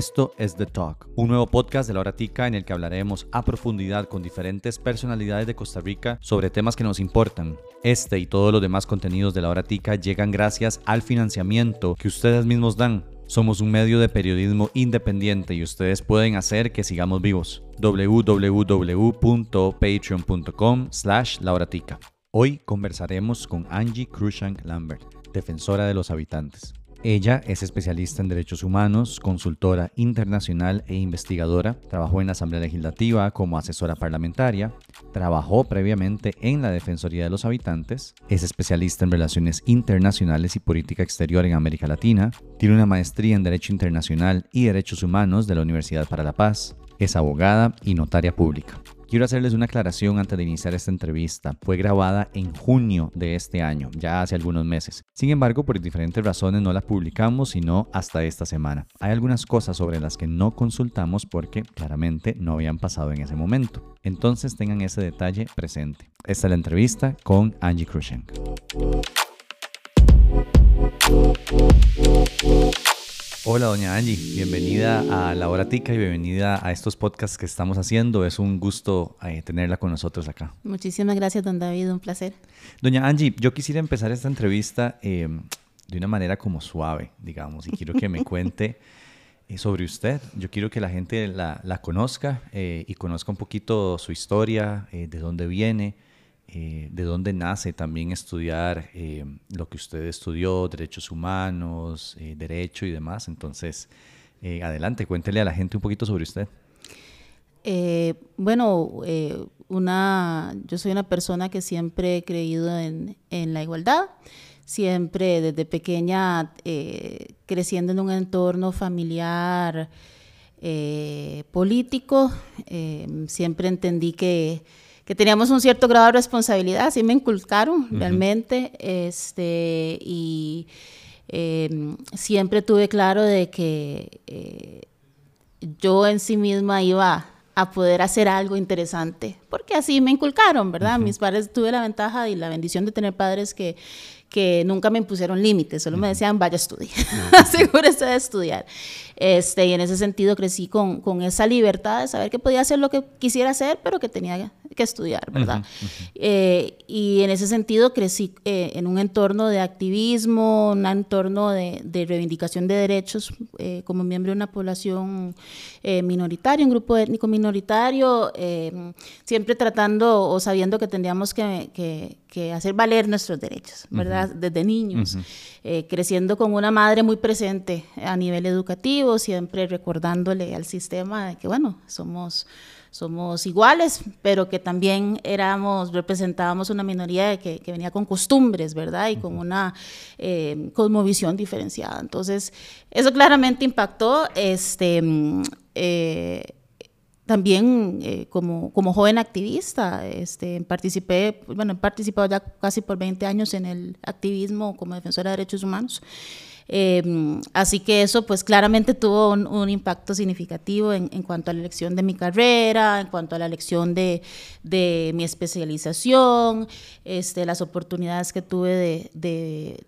Esto es The Talk, un nuevo podcast de la hora tica en el que hablaremos a profundidad con diferentes personalidades de Costa Rica sobre temas que nos importan. Este y todos los demás contenidos de la hora tica llegan gracias al financiamiento que ustedes mismos dan. Somos un medio de periodismo independiente y ustedes pueden hacer que sigamos vivos. www.patreon.com slash lauratica. Hoy conversaremos con Angie Crushank Lambert, defensora de los habitantes. Ella es especialista en derechos humanos, consultora internacional e investigadora. Trabajó en la Asamblea Legislativa como asesora parlamentaria. Trabajó previamente en la Defensoría de los Habitantes. Es especialista en relaciones internacionales y política exterior en América Latina. Tiene una maestría en Derecho Internacional y Derechos Humanos de la Universidad para la Paz. Es abogada y notaria pública. Quiero hacerles una aclaración antes de iniciar esta entrevista. Fue grabada en junio de este año, ya hace algunos meses. Sin embargo, por diferentes razones no la publicamos sino hasta esta semana. Hay algunas cosas sobre las que no consultamos porque claramente no habían pasado en ese momento. Entonces tengan ese detalle presente. Esta es la entrevista con Angie Krushenk. Hola, doña Angie, bienvenida a La Hora Tica y bienvenida a estos podcasts que estamos haciendo. Es un gusto eh, tenerla con nosotros acá. Muchísimas gracias, don David, un placer. Doña Angie, yo quisiera empezar esta entrevista eh, de una manera como suave, digamos, y quiero que me cuente eh, sobre usted. Yo quiero que la gente la, la conozca y conozca un poquito su historia, de dónde viene. Eh, de dónde nace también estudiar eh, lo que usted estudió, derechos humanos, eh, derecho y demás. Entonces, adelante, cuéntele a la gente un poquito sobre usted. bueno, una, yo soy una persona que siempre he creído en, en la igualdad, siempre desde pequeña creciendo en un entorno familiar político, siempre entendí que que teníamos un cierto grado de responsabilidad, así me inculcaron realmente, este, y em, siempre tuve claro de que eh, yo en sí misma iba a poder hacer algo interesante, porque así me inculcaron, ¿verdad? Mis padres tuve la ventaja y la bendición de tener padres que, que nunca me impusieron límites, solo me decían, vaya a estudiar, asegúrese de estudiar. Este, y en ese sentido crecí con, con, esa libertad de saber que podía hacer lo que quisiera hacer, pero que tenía que estudiar, ¿verdad? Eh, y en ese sentido crecí eh, en un entorno de activismo, un entorno de, de reivindicación de derechos eh, como miembro de una población minoritaria, un grupo étnico minoritario, siempre tratando o sabiendo que tendríamos que, que, que hacer valer nuestros derechos, ¿verdad? Desde niños, creciendo con una madre muy presente a nivel educativo, siempre recordándole al sistema de que, bueno, somos somos iguales, pero que también éramos, representábamos una minoría que, que venía con costumbres, ¿verdad? Y con una eh, cosmovisión diferenciada. Entonces, eso claramente impactó. Este, eh, también eh, como, como joven activista, este, participé, bueno, he participado ya casi por 20 años en el activismo como defensora de derechos humanos. Em, así que eso pues claramente tuvo un, impacto significativo en, cuanto a la elección de mi carrera, en cuanto a la elección de, de mi especialización, este, las oportunidades que tuve de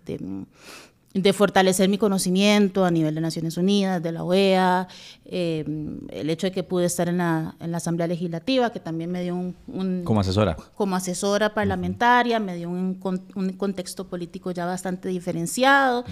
fortalecer mi conocimiento a nivel de Naciones Unidas, de la OEA, eh, el hecho de que pude estar en la, en la, Asamblea Legislativa, que también me dio un... como asesora. Como asesora parlamentaria, me dio un, un, contexto político ya bastante diferenciado.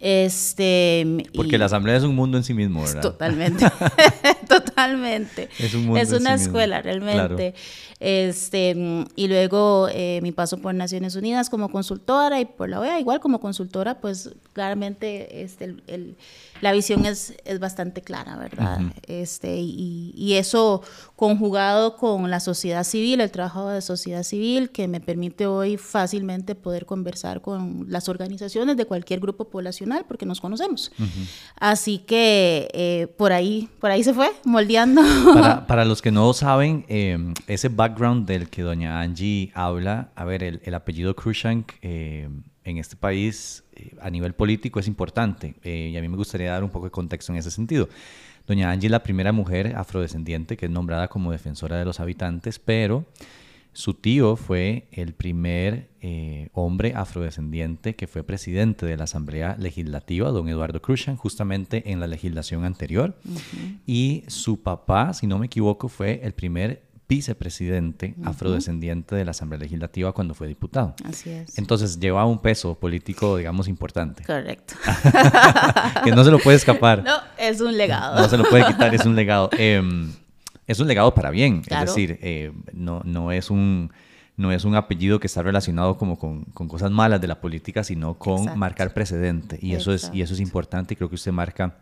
Este, Porque la Asamblea es un mundo en sí mismo, ¿verdad? Totalmente, totalmente. Es, un mundo es una escuela realmente. Este, y luego eh, mi paso por Naciones Unidas como consultora y por la OEA, igual como consultora, pues claramente este, el, la visión es, es, bastante clara, ¿verdad? este, y, y, eso conjugado con la sociedad civil, el trabajo de sociedad civil, que me permite hoy fácilmente poder conversar con las organizaciones de cualquier grupo poblacional, porque nos conocemos. Así que eh, por, ahí, por ahí se fue, moldeando. Para, para los que no saben, eh, ese background del que doña Angie habla, a ver, el, el apellido Krushank... Eh, en este país eh, a nivel político es importante eh, y a mí me gustaría dar un poco de contexto en ese sentido. Doña Angie es la primera mujer afrodescendiente que es nombrada como defensora de los habitantes, pero Su tío fue el primer eh, hombre afrodescendiente que fue presidente de la Asamblea Legislativa, don Eduardo Cruzan, justamente en la legislación anterior. Y su papá, si no me equivoco, fue el primer vicepresidente afrodescendiente de la Asamblea Legislativa cuando fue diputado. Así es. Entonces lleva un peso político, digamos, importante. Correcto. que no se lo puede escapar. No, es un legado. No se lo puede quitar, es un legado. Em, es un legado para bien, es decir, eh, no, no, es un, no es un apellido que está relacionado como con, con cosas malas de la política, sino con marcar precedente. Y eso, es, y eso es importante y creo que usted marca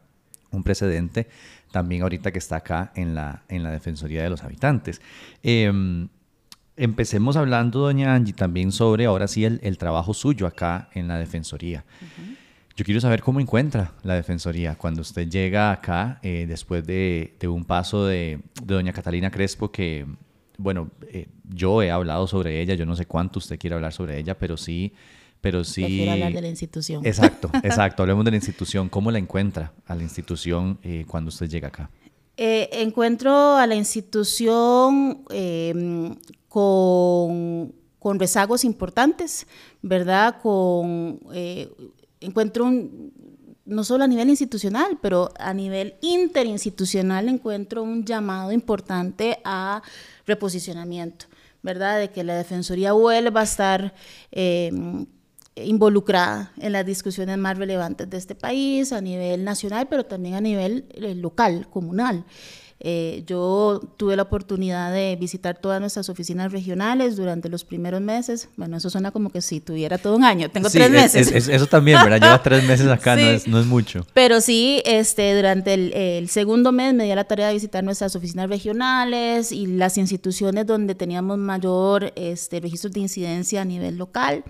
un precedente también ahorita que está acá en la, en la Defensoría de los Habitantes. Em, empecemos hablando, doña Angie, también sobre ahora sí el, el trabajo suyo acá en la Defensoría. Yo quiero saber cómo encuentra la Defensoría cuando usted llega acá eh, después de, un paso de, doña Catalina Crespo que, bueno, eh, yo he hablado sobre ella, yo no sé cuánto usted quiere hablar sobre ella, pero sí... Pero sí... Prefiero hablar de la institución. Exacto, exacto. Hablemos de la institución. ¿Cómo la encuentra a la institución eh, cuando usted llega acá? encuentro a la institución con, con, rezagos importantes, ¿verdad? Con encuentro un, no solo a nivel institucional, pero a nivel interinstitucional encuentro un llamado importante a reposicionamiento, ¿verdad? De que la Defensoría vuelva a estar eh, involucrada en las discusiones más relevantes de este país, a nivel nacional, pero también a nivel eh, local, comunal. Eh, yo tuve la oportunidad de visitar todas nuestras oficinas regionales durante los primeros meses. Bueno, eso suena como que si tuviera todo un año. Tengo tres meses. eso también, ¿verdad? Lleva tres meses acá, no, es, no, es, mucho. Pero sí, este, durante el, el, segundo mes me di la tarea de visitar nuestras oficinas regionales y las instituciones donde teníamos mayor este, registros de incidencia a nivel local.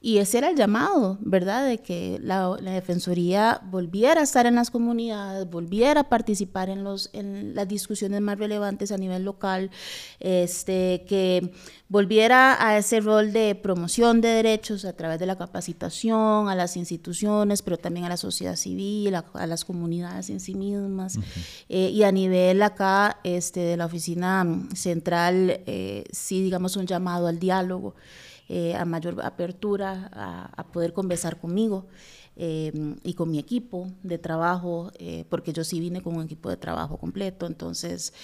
Y ese era el llamado, ¿verdad? De que la, Defensoría volviera a estar en las comunidades, volviera a participar en, los, en las discusiones más relevantes a nivel local, este, que volviera a ese rol de promoción de derechos a través de la capacitación a las instituciones, pero también a la sociedad civil, a, las comunidades en sí mismas. Eh, y a nivel acá este, de la oficina central, eh, sí, digamos, un llamado al diálogo. Eh, a mayor apertura a, poder conversar conmigo eh, y con mi equipo de trabajo, eh, porque yo sí vine con un equipo de trabajo completo, entonces,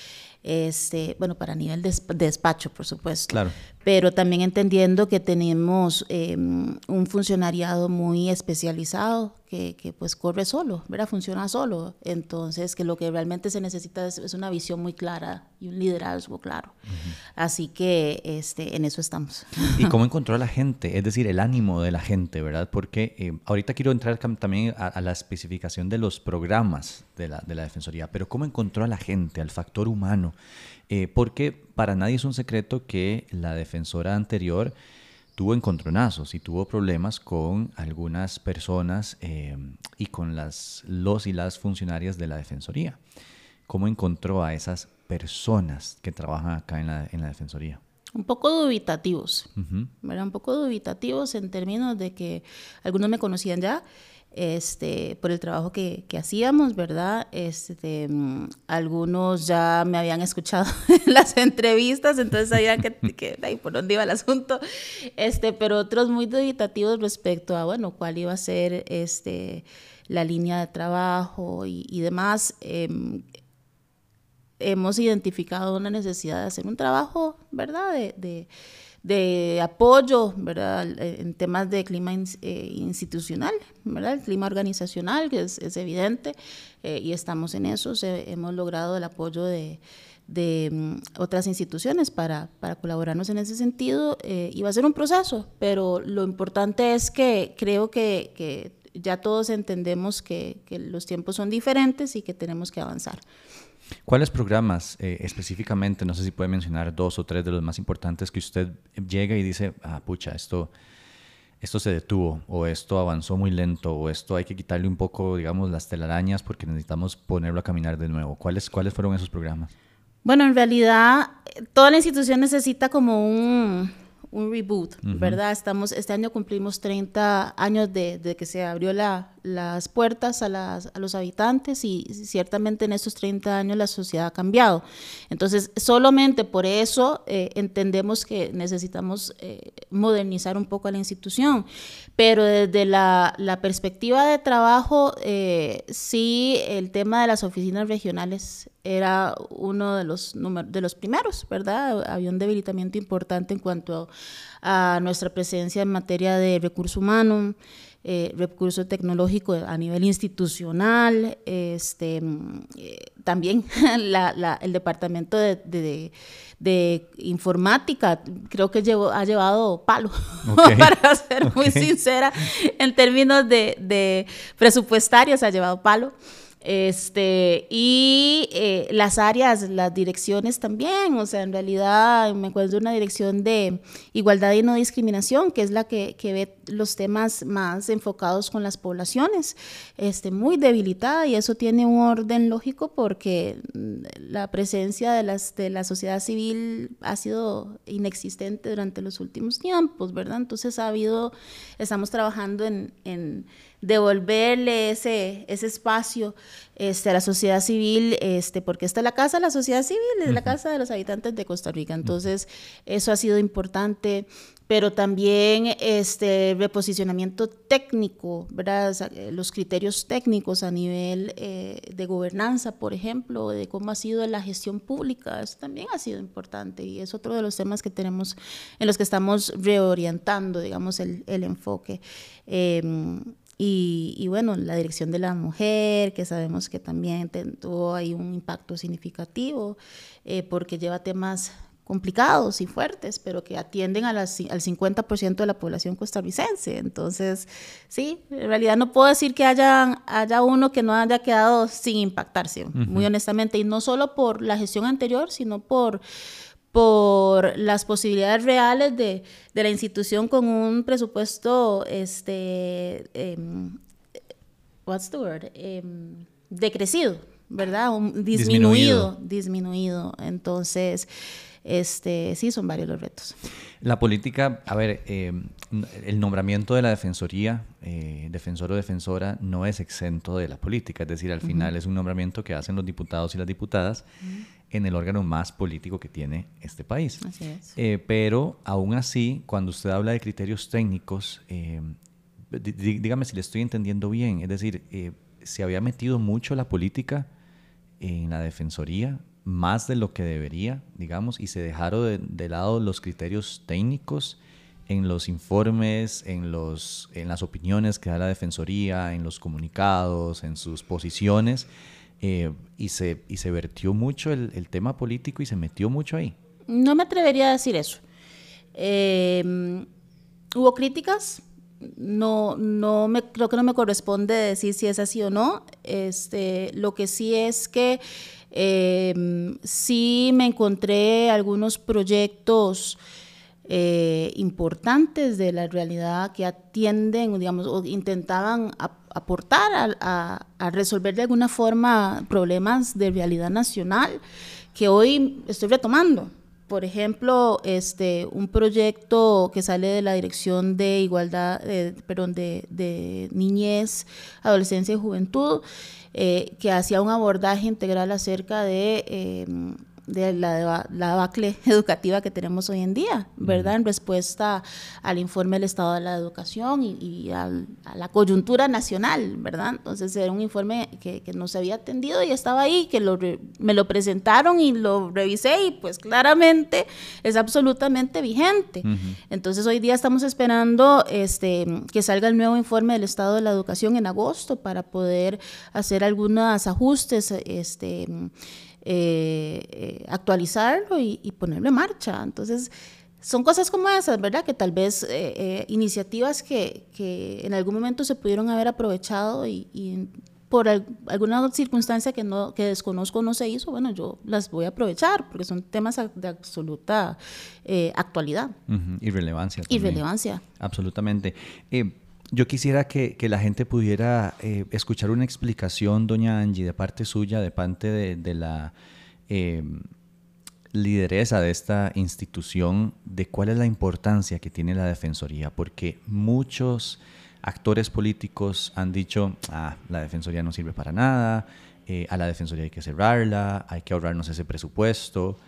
este, bueno, para nivel de despacho, por supuesto. Claro pero también entendiendo que tenemos em, un funcionariado muy especializado que, que, pues corre solo, ¿verdad? Funciona solo. Entonces, que lo que realmente se necesita es, una visión muy clara y un liderazgo claro. Así que este, en eso estamos. ¿Y cómo encontró a la gente? Es decir, el ánimo de la gente, ¿verdad? Porque eh, ahorita quiero entrar también a, la especificación de los programas de la, de la Defensoría, pero ¿cómo encontró a la gente, al factor humano? Eh, porque para nadie es un secreto que la defensora anterior tuvo encontronazos y tuvo problemas con algunas personas eh, y con las, los y las funcionarias de la defensoría. ¿Cómo encontró a esas personas que trabajan acá en la, en la defensoría? Un poco dubitativos, Un poco dubitativos en términos de que algunos me conocían ya este, por el trabajo que, que hacíamos, ¿verdad? Este, mm, algunos ya me habían escuchado en las entrevistas, entonces sabían que, que ahí por dónde iba el asunto, este, pero otros muy dubitativos respecto a, bueno, cuál iba a ser este, la línea de trabajo y, y demás. Eh, hemos identificado una necesidad de hacer un trabajo, ¿verdad? de, de de apoyo, ¿verdad? En temas de clima eh, institucional, ¿verdad? El clima organizacional, que es, evidente, eh, y estamos en eso. hemos logrado el apoyo de, mm, otras instituciones para, colaborarnos en ese sentido. Eh, y va a ser un proceso, pero lo importante es que creo que, ya todos entendemos que los tiempos son diferentes y que tenemos que avanzar. ¿Cuáles programas eh, específicamente, no sé si puede mencionar dos o tres de los más importantes que usted llega y dice, ah, pucha, esto, esto se detuvo, o esto avanzó muy lento, o esto hay que quitarle un poco, digamos, las telarañas porque necesitamos ponerlo a caminar de nuevo? ¿Cuáles, cuáles fueron esos programas? Bueno, en realidad, toda la institución necesita como un, un reboot, ¿verdad? Estamos, este año cumplimos 30 años de, de que se abrió la, las puertas a, las, a, los habitantes y ciertamente en estos 30 años la sociedad ha cambiado. Entonces, solamente por eso eh, entendemos que necesitamos eh, modernizar un poco a la institución. Pero desde la, la perspectiva de trabajo, eh, sí, el tema de las oficinas regionales era uno de los, de los primeros, ¿verdad? Había un debilitamiento importante en cuanto a nuestra presencia en materia de recurso humano eh, recurso tecnológico a nivel institucional, este, eh, también el departamento de, informática creo que llevó, ha llevado palo, para ser muy sincera, en términos de, de presupuestarios ha llevado palo. Este, y eh, las áreas, las direcciones también, o sea, en realidad me de una dirección de igualdad y no discriminación, que es la que, que ve los temas más enfocados con las poblaciones, este, muy debilitada y eso tiene un orden lógico porque mm, la presencia de, las, de la sociedad civil ha sido inexistente durante los últimos tiempos, ¿verdad? Entonces ha habido, estamos trabajando en devolverle ese, ese espacio este, a la sociedad civil, este, porque esta es la casa de la sociedad civil, es la casa de los habitantes de Costa Rica. Entonces, eso ha sido importante pero también este reposicionamiento técnico, ¿verdad? los criterios técnicos a nivel eh, de gobernanza, por ejemplo, de cómo ha sido la gestión pública, eso también ha sido importante y es otro de los temas que tenemos, en los que estamos reorientando, digamos, el, el enfoque. Em, y, y, bueno, la dirección de la mujer, que sabemos que también tuvo ahí un impacto significativo, eh, porque lleva temas complicados y fuertes, pero que atienden a las, al 50% de la población costarricense. Entonces, sí, en realidad no puedo decir que haya, haya uno que no haya quedado sin impactarse, muy honestamente, y no solo por la gestión anterior, sino por por las posibilidades reales de, de la institución con un presupuesto, este, em, what's the word? Em, decrecido, ¿verdad? disminuido, disminuido, disminuido. Entonces, este, sí, son varios los retos. La política, a ver, eh, el nombramiento de la defensoría, eh, defensor o defensora, no es exento de la política, es decir, al final es un nombramiento que hacen los diputados y las diputadas en el órgano más político que tiene este país. Así es. Eh, pero aún así, cuando usted habla de criterios técnicos, dígame si le estoy entendiendo bien, es decir, se había metido mucho la política en la defensoría más de lo que debería, digamos, y se dejaron de, lado los criterios técnicos en los informes, en, los, en las opiniones que da la Defensoría, en los comunicados, en sus posiciones, eh, y, se, y se vertió mucho el, tema político y se metió mucho ahí. No me atrevería a decir eso. Em, hubo críticas, no, no me, creo que no me corresponde decir si es así o no. Este, lo que sí es que eh, sí me encontré algunos proyectos eh, importantes de la realidad que atienden, digamos, o intentaban aportar a, resolver de alguna forma problemas de realidad nacional que hoy estoy retomando. Por ejemplo, este, un proyecto que sale de la Dirección de Igualdad, perdón, de, Niñez, Adolescencia y Juventud, eh, que hacía un abordaje integral acerca de eh, de la, la debacle educativa que tenemos hoy en día, ¿verdad? En respuesta al informe del Estado de la Educación y, a la coyuntura nacional, ¿verdad? Entonces era un informe que, que no se había atendido y estaba ahí, que lo, me lo presentaron y lo revisé y pues claramente es absolutamente vigente. Entonces hoy día estamos esperando este, que salga el nuevo informe del Estado de la Educación en agosto para poder hacer algunos ajustes este, eh, eh, actualizarlo y, ponerlo en marcha. Entonces, son cosas como esas, ¿verdad? Que tal vez eh, iniciativas que, que, en algún momento se pudieron haber aprovechado y, por alguna circunstancia que, no, que desconozco no se hizo, bueno, yo las voy a aprovechar porque son temas de absoluta actualidad. Y relevancia. Y relevancia. Absolutamente. Yo quisiera que, la gente pudiera eh, escuchar una explicación, doña Angie, de parte suya, de parte de, la, em, lideresa de esta institución, de cuál es la importancia que tiene la Defensoría, porque muchos actores políticos han dicho, ah, la Defensoría no sirve para nada, eh, a la Defensoría hay que cerrarla, hay que ahorrarnos ese presupuesto.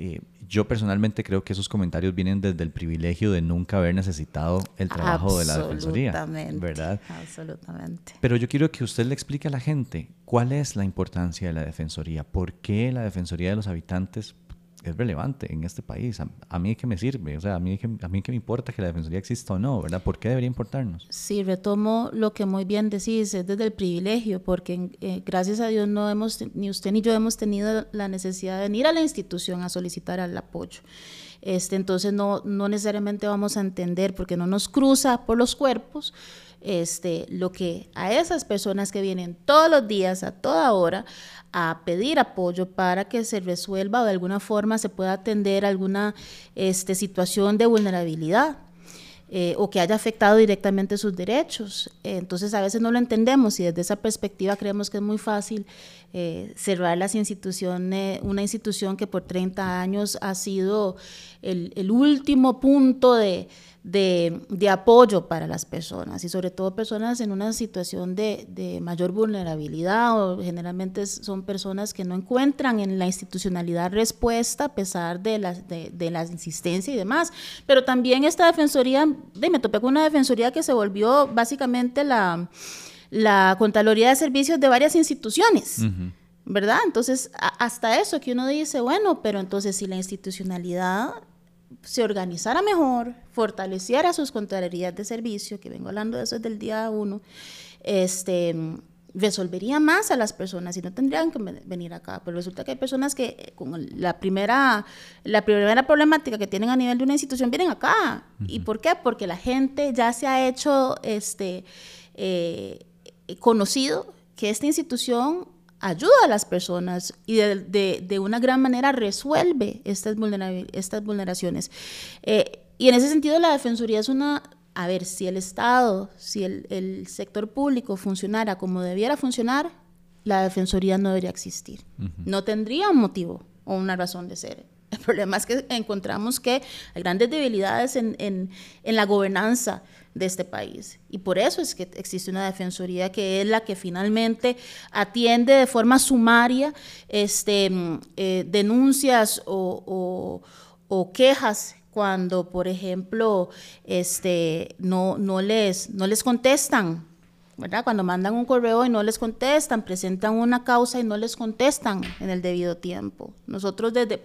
Eh, yo personalmente creo que esos comentarios vienen desde el privilegio de nunca haber necesitado el trabajo de la Defensoría, ¿verdad? Absolutamente. Pero yo quiero que usted le explique a la gente cuál es la importancia de la Defensoría, por qué la Defensoría de los Habitantes es relevante en este país. A, mí que me sirve, o sea, a mí que a mí que me importa que la defensoría exista o no, ¿verdad? ¿Por qué debería importarnos? Sí, retomo lo que muy bien decís, es desde el privilegio, porque eh, gracias a Dios no hemos ni usted ni yo hemos tenido la necesidad de venir a la institución a solicitar el apoyo. Este, entonces no, no necesariamente vamos a entender porque no nos cruza por los cuerpos este, lo que a esas personas que vienen todos los días, a toda hora, a pedir apoyo para que se resuelva o de alguna forma se pueda atender alguna este, situación de vulnerabilidad. Eh, o que haya afectado directamente sus derechos. entonces a veces no lo entendemos y desde esa perspectiva creemos que es muy fácil eh, cerrar las instituciones, una institución que por 30 años ha sido el último punto de, de, apoyo para las personas y sobre todo personas en una situación de, mayor vulnerabilidad o generalmente son personas que no encuentran en la institucionalidad respuesta a pesar de la, de, la insistencia y demás. Pero también esta defensoría, me topé con una defensoría que se volvió básicamente la, la Contraloría de Servicios de varias instituciones. ¿verdad? Entonces, hasta eso que uno dice, bueno, pero entonces si la institucionalidad se organizara mejor, fortaleciera sus contralorías de servicio, que vengo hablando de eso desde el día uno, este, resolvería más a las personas y no tendrían que venir acá. Pero resulta que hay personas que eh, con la primera, la primera problemática que tienen a nivel de una institución vienen acá. ¿Y por qué? Porque la gente ya se ha hecho este, eh, conocido que esta institución ayuda a las personas y de, una gran manera resuelve estas, estas vulneraciones. Eh, y en ese sentido la Defensoría es una, a ver, si el Estado, si el, sector público funcionara como debiera funcionar, la Defensoría no debería existir. No tendría un motivo o una razón de ser. El problema es que encontramos que hay grandes debilidades en, en, en la gobernanza de este país. Y por eso es que existe una defensoría que es la que finalmente atiende de forma sumaria este, mm, eh, denuncias o, quejas cuando, por ejemplo, este, no, no, les, no les contestan ¿verdad? Cuando mandan un correo y no les contestan, presentan una causa y no les contestan en el debido tiempo. Nosotros, desde,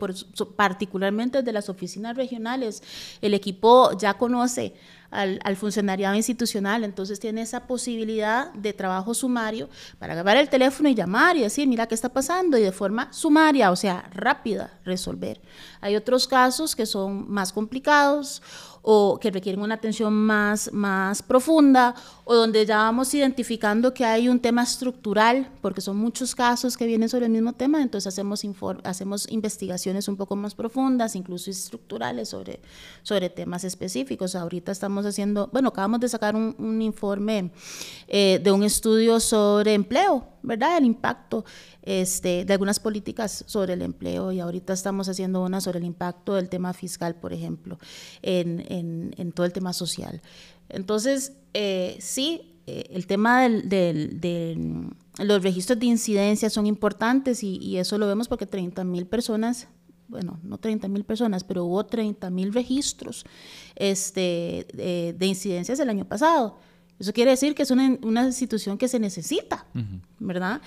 particularmente desde las oficinas regionales, el equipo ya conoce al, funcionariado institucional, entonces tiene esa posibilidad de trabajo sumario para agarrar el teléfono y llamar y decir, mira qué está pasando, y de forma sumaria, o sea, rápida, resolver. Hay otros casos que son más complicados o que requieren una atención más, más profunda o donde ya vamos identificando que hay un tema estructural, porque son muchos casos que vienen sobre el mismo tema, entonces hacemos, hacemos investigaciones un poco más profundas, incluso estructurales sobre, sobre temas específicos. Ahorita estamos haciendo, bueno, acabamos de sacar un, un informe eh, de un estudio sobre empleo, ¿verdad? El impacto este, de algunas políticas sobre el empleo y ahorita estamos haciendo una sobre el impacto del tema fiscal, por ejemplo, en, todo el tema social. Entonces, eh, sí, eh, el tema del, del, los registros de incidencia son importantes y, eso lo vemos porque 30 mil personas bueno, no 30 mil personas, pero hubo 30 mil registros este, de, incidencias el año pasado. Eso quiere decir que es una, una institución que se necesita, ¿verdad?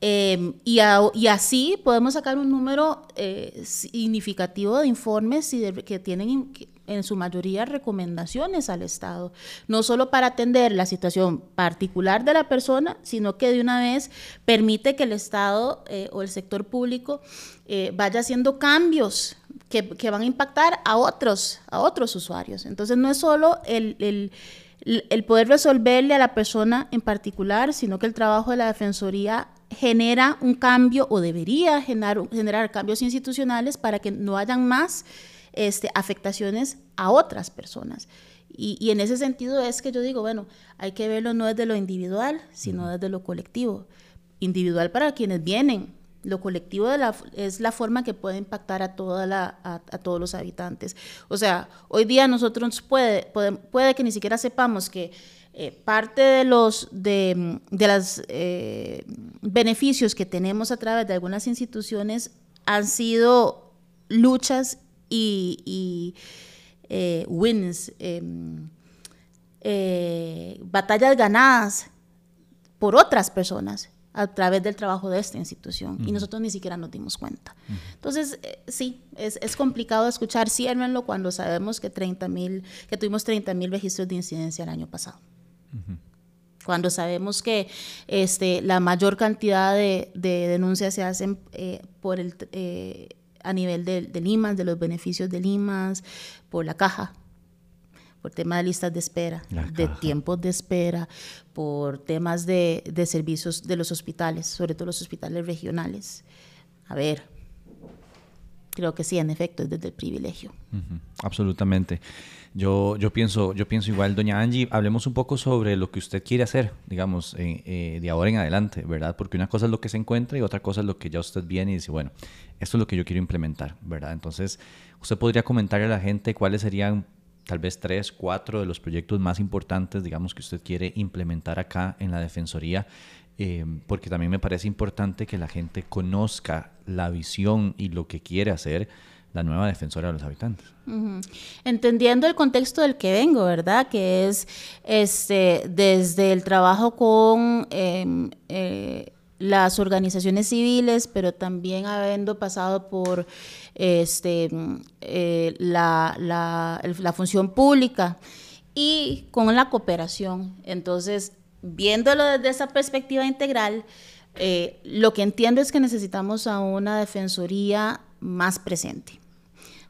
Em, y, y, así podemos sacar un número eh, significativo de informes y que tienen en su mayoría recomendaciones al Estado, no solo para atender la situación particular de la persona, sino que de una vez permite que el Estado eh, o el sector público eh, vaya haciendo cambios que, que, van a impactar a otros, a otros usuarios. Entonces no es solo el, el el poder resolverle a la persona en particular, sino que el trabajo de la Defensoría genera un cambio o debería generar, generar cambios institucionales para que no hayan más este, afectaciones a otras personas. Y, y, en ese sentido es que yo digo, bueno, hay que verlo no desde lo individual, sino desde lo colectivo. Individual para quienes vienen, Lo colectivo es la forma que puede impactar a, toda a, todos los habitantes. O sea, hoy día nosotros puede, puede, que ni siquiera sepamos que eh, parte de los de, de los eh, beneficios que tenemos a través de algunas instituciones han sido luchas y, eh, wins, em, batallas ganadas por otras personas a través del trabajo de esta institución y nosotros ni siquiera nos dimos cuenta. Entonces, eh, sí, es, es, complicado escuchar, ciérrenlo cuando sabemos que, 30 que tuvimos 30 mil registros de incidencia el año pasado. Cuando sabemos que este, la mayor cantidad de, denuncias se hacen eh, por el, eh, a nivel de, de Limas, de los beneficios de Limas, por la caja, por temas de listas de espera, de tiempos de espera, por temas de, servicios de los hospitales, sobre todo los hospitales regionales. A ver, creo que sí, en efecto, es desde el privilegio. Absolutamente. Yo, yo, pienso, yo pienso igual, doña Angie, hablemos un poco sobre lo que usted quiere hacer, digamos, eh, de ahora en adelante, ¿verdad? Porque una cosa es lo que se encuentra y otra cosa es lo que ya usted viene y dice, bueno, esto es lo que yo quiero implementar, ¿verdad? Entonces, usted podría comentarle a la gente cuáles serían tal vez tres, cuatro de los proyectos más importantes, digamos, que usted quiere implementar acá en la Defensoría, eh, porque también me parece importante que la gente conozca la visión y lo que quiere hacer la nueva defensora de los habitantes. Entendiendo el contexto del que vengo, ¿verdad? Que es este, desde el trabajo con em, eh, las organizaciones civiles, pero también habiendo pasado por este, eh, la, la, función pública y con la cooperación. Entonces, viéndolo desde esa perspectiva integral, eh, lo que entiendo es que necesitamos a una defensoría más presente,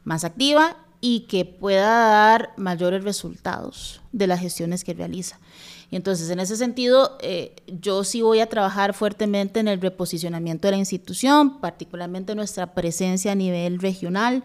más activa y que pueda dar mayores resultados de las gestiones que realiza. Y entonces, en ese sentido, eh, yo sí voy a trabajar fuertemente en el reposicionamiento de la institución, particularmente nuestra presencia a nivel regional.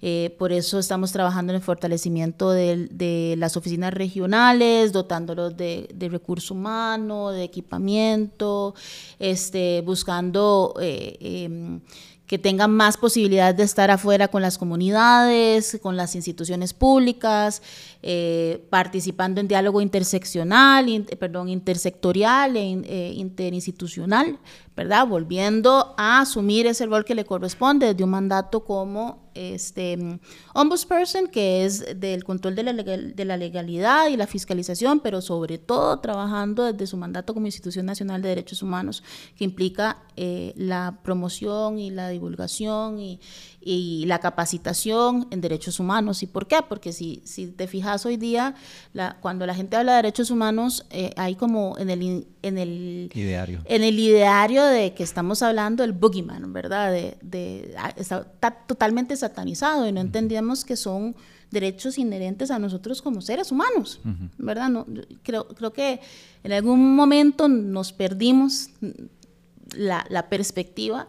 Eh, por eso estamos trabajando en el fortalecimiento de, las oficinas regionales, dotándolos de, de recurso humano, de equipamiento, este, buscando eh, em, que tengan más posibilidad de estar afuera con las comunidades, con las instituciones públicas, eh, participando en diálogo interseccional, perdón, intersectorial e eh, interinstitucional, ¿verdad? Volviendo a asumir ese rol que le corresponde desde un mandato como este, ombudsperson, que es del control de la, de la legalidad y la fiscalización, pero sobre todo trabajando desde su mandato como Institución Nacional de Derechos Humanos, que implica eh, la promoción y la divulgación y, y la capacitación en derechos humanos. ¿Y por qué? Porque si, si te fijas hoy día, la, cuando la gente habla de derechos humanos, eh, hay como en el, en, el, ideario. en el ideario de que estamos hablando del boogeyman, ¿verdad? De, de, está, totalmente satanizado y no entendíamos que son derechos inherentes a nosotros como seres humanos, ¿verdad? No, creo, creo que en algún momento nos perdimos la, la perspectiva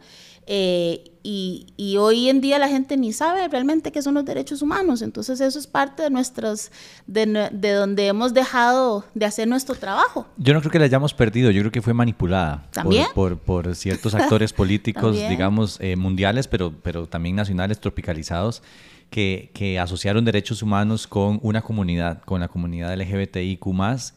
eh, y, hoy en día la gente ni sabe realmente qué son los derechos humanos. Entonces eso es parte de nuestros, de, de, donde hemos dejado de hacer nuestro trabajo. Yo no creo que la hayamos perdido, yo creo que fue manipulada Por, por, ciertos actores políticos, digamos, eh, mundiales, pero, pero también nacionales, tropicalizados. Que, que asociaron derechos humanos con una comunidad, con la comunidad LGBTIQ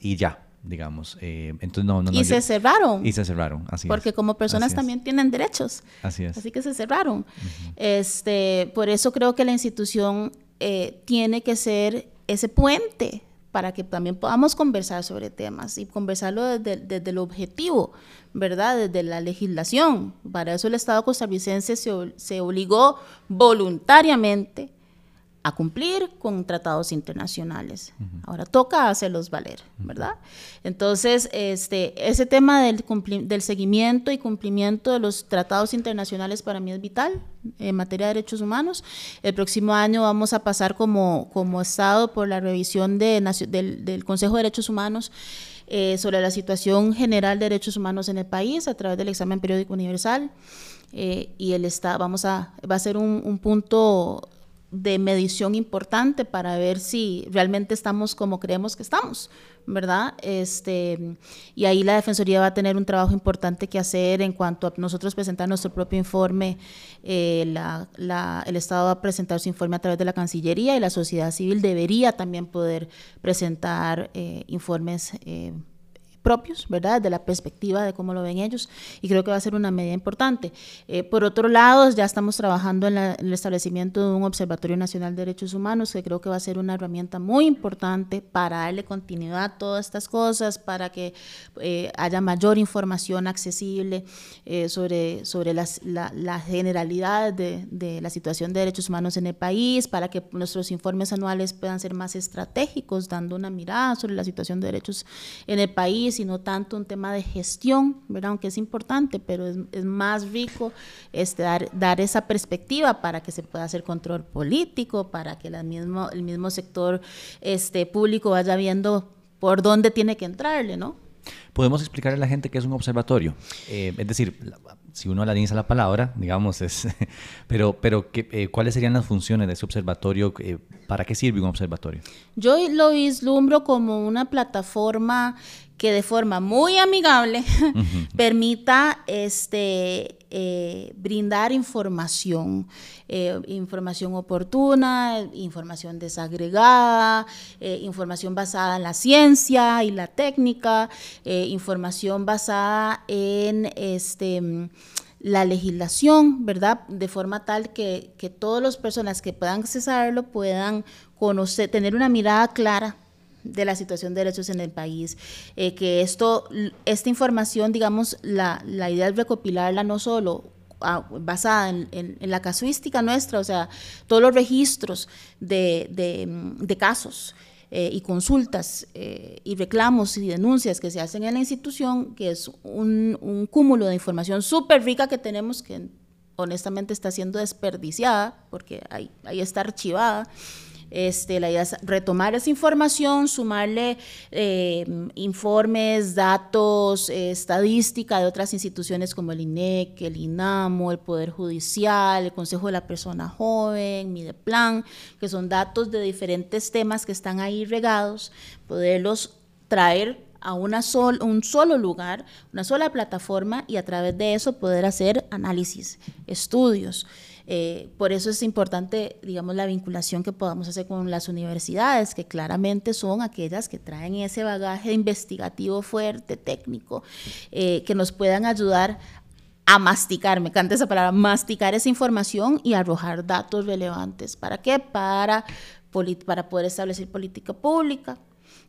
y ya, digamos. Eh, entonces, no, no, y se cerraron. Y se cerraron, así Porque como personas también tienen derechos. Así es. Así que se cerraron. este, por eso creo que la institución eh, tiene que ser ese puente para que también podamos conversar sobre temas y conversarlo desde, desde el objetivo, ¿verdad? Desde la legislación. Para eso el Estado costarricense se, se obligó voluntariamente a cumplir con tratados internacionales. Ahora toca hacerlos valer, ¿verdad? Entonces, este, ese tema del, del seguimiento y cumplimiento de los tratados internacionales para mí es vital en materia de derechos humanos. El próximo año vamos a pasar como, como Estado por la revisión de, del, del Consejo de Derechos Humanos eh, sobre la situación general de derechos humanos en el país a través del examen periódico universal. Eh, y el Estado, vamos a, va a ser un, un punto de medición importante para ver si realmente estamos como creemos que estamos, ¿verdad? Este, y ahí la Defensoría va a tener un trabajo importante que hacer en cuanto a nosotros presentar nuestro propio informe. Eh, el Estado va a presentar su informe a través de la Cancillería y la sociedad civil debería también poder presentar eh, informes. Eh, propios, ¿verdad? De la perspectiva de cómo lo ven ellos, y creo que va a ser una medida importante. Eh, por otro lado, ya estamos trabajando en, el establecimiento de un Observatorio Nacional de Derechos Humanos, que creo que va a ser una herramienta muy importante para darle continuidad a todas estas cosas, para que eh, haya mayor información accesible eh, sobre, sobre las, la, la generalidad de, de la situación de derechos humanos en el país, para que nuestros informes anuales puedan ser más estratégicos, dando una mirada sobre la situación de derechos en el país sino tanto un tema de gestión, ¿verdad? aunque es importante, pero es, más rico este, dar, dar, esa perspectiva para que se pueda hacer control político, para que mismo, el mismo sector este, público vaya viendo por dónde tiene que entrarle, ¿no? Podemos explicarle a la gente qué es un observatorio. Eh, es decir, si uno analiza la palabra, digamos, es, pero, pero ¿qué, eh, ¿cuáles serían las funciones de ese observatorio? Eh, ¿Para qué sirve un observatorio? Yo lo vislumbro como una plataforma que de forma muy amigable permita este, eh, brindar información, eh, información oportuna, información desagregada, eh, información basada en la ciencia y la técnica, información basada en este la legislación, ¿verdad? De forma tal que, que todas las personas que puedan accesarlo puedan conocer, tener una mirada clara de la situación de derechos en el país, eh, que esto, esta información, digamos, la, la idea es recopilarla no solo ah, basada en, la casuística nuestra, o sea, todos los registros de, de, casos eh, y consultas eh, y reclamos y denuncias que se hacen en la institución, que es un, un cúmulo de información súper rica que tenemos que honestamente está siendo desperdiciada porque ahí, ahí está archivada. Este, la idea es retomar esa información, sumarle eh, informes, datos, eh, estadística de otras instituciones como el INEC, el INAMO, el Poder Judicial, el Consejo de la Persona Joven, Mideplan, que son datos de diferentes temas que están ahí regados, poderlos traer a una un solo lugar, una sola plataforma y a través de eso poder hacer análisis, estudios. Eh, por eso es importante, digamos, la vinculación que podamos hacer con las universidades, que claramente son aquellas que traen ese bagaje investigativo fuerte, técnico, eh, que nos puedan ayudar a masticar, me encanta esa palabra, masticar esa información y arrojar datos relevantes. ¿Para qué? Para, para poder establecer política pública,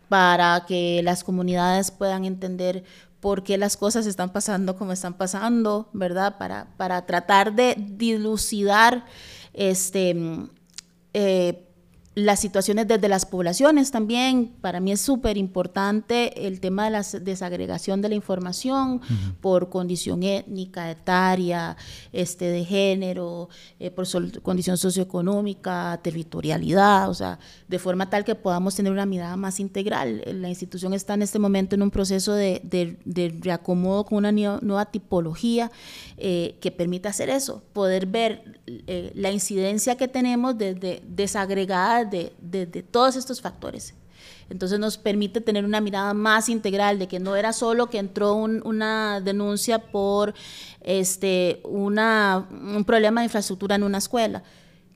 para que las comunidades puedan entender por qué las cosas están pasando como están pasando, ¿verdad? Para, para tratar de dilucidar este, eh, las situaciones desde las poblaciones también. Para mí es súper importante el tema de la desagregación de la información por condición étnica, etaria, este, de género, eh, por condición socioeconómica, territorialidad, o sea, de forma tal que podamos tener una mirada más integral. La institución está en este momento en un proceso de, de, reacomodo con una nueva tipología eh, que permita hacer eso, poder ver eh, la incidencia que tenemos desde desagregada de, todos estos factores. Entonces nos permite tener una mirada más integral de que no era solo que entró una denuncia por este, una, un problema de infraestructura en una escuela,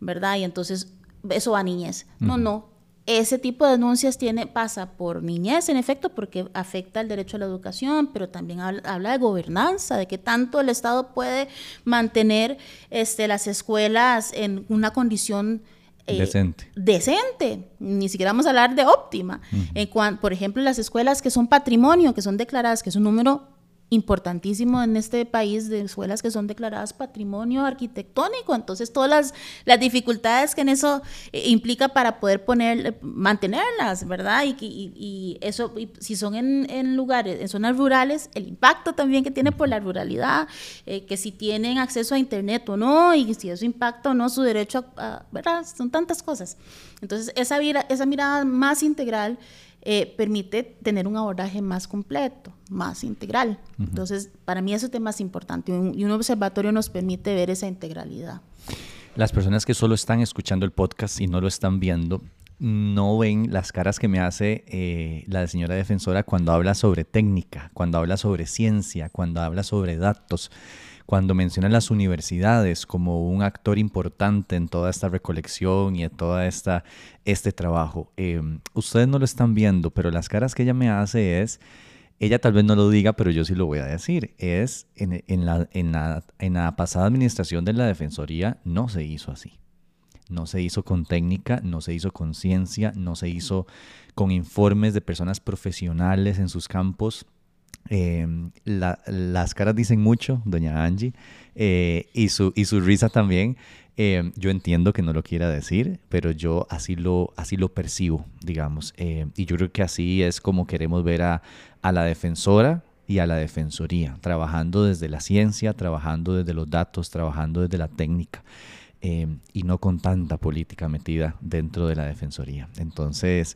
¿verdad? Y entonces eso va a niñez. No, no, ese tipo de denuncias tiene, pasa por niñez, en efecto, porque afecta el derecho a la educación, pero también habla, de gobernanza, de que tanto el Estado puede mantener este, las escuelas en una condición eh, decente. Decente, ni siquiera vamos a hablar de óptima. en por ejemplo, las escuelas que son patrimonio, que son declaradas, que es un número importantísimo en este país de escuelas que son declaradas patrimonio arquitectónico. Entonces, todas las, las dificultades que en eso eh, implica para poder poner, mantenerlas, ¿verdad? Y, y, eso, si son en, en, lugares, en zonas rurales, el impacto también que tiene por la ruralidad, eh, que si tienen acceso a Internet o no, y si eso impacta o no su derecho a, ¿verdad? Son tantas cosas. Entonces, esa, esa mirada más integral eh, permite tener un abordaje más completo, más integral. Entonces, para mí ese tema es importante y un observatorio nos permite ver esa integralidad. Las personas que solo están escuchando el podcast y no lo están viendo, no ven las caras que me hace eh, la señora defensora cuando habla sobre técnica, cuando habla sobre ciencia, cuando habla sobre datos, cuando menciona las universidades como un actor importante en toda esta recolección y en todo este trabajo. Eh, ustedes no lo están viendo, pero las caras que ella me hace es, ella tal vez no lo diga, pero yo sí lo voy a decir, es en, en, la, en, la, en la pasada administración de la Defensoría no se hizo así. No se hizo con técnica, no se hizo con ciencia, no se hizo con informes de personas profesionales en sus campos. Em, las caras dicen mucho, doña Angie, eh, y, su, y su risa también. Em, yo entiendo que no lo quiera decir, pero yo así lo, así lo percibo, digamos. Em, y yo creo que así es como queremos ver a, a la defensora y a la defensoría, trabajando desde la ciencia, trabajando desde los datos, trabajando desde la técnica. Y no con tanta política metida dentro de la Defensoría. Entonces,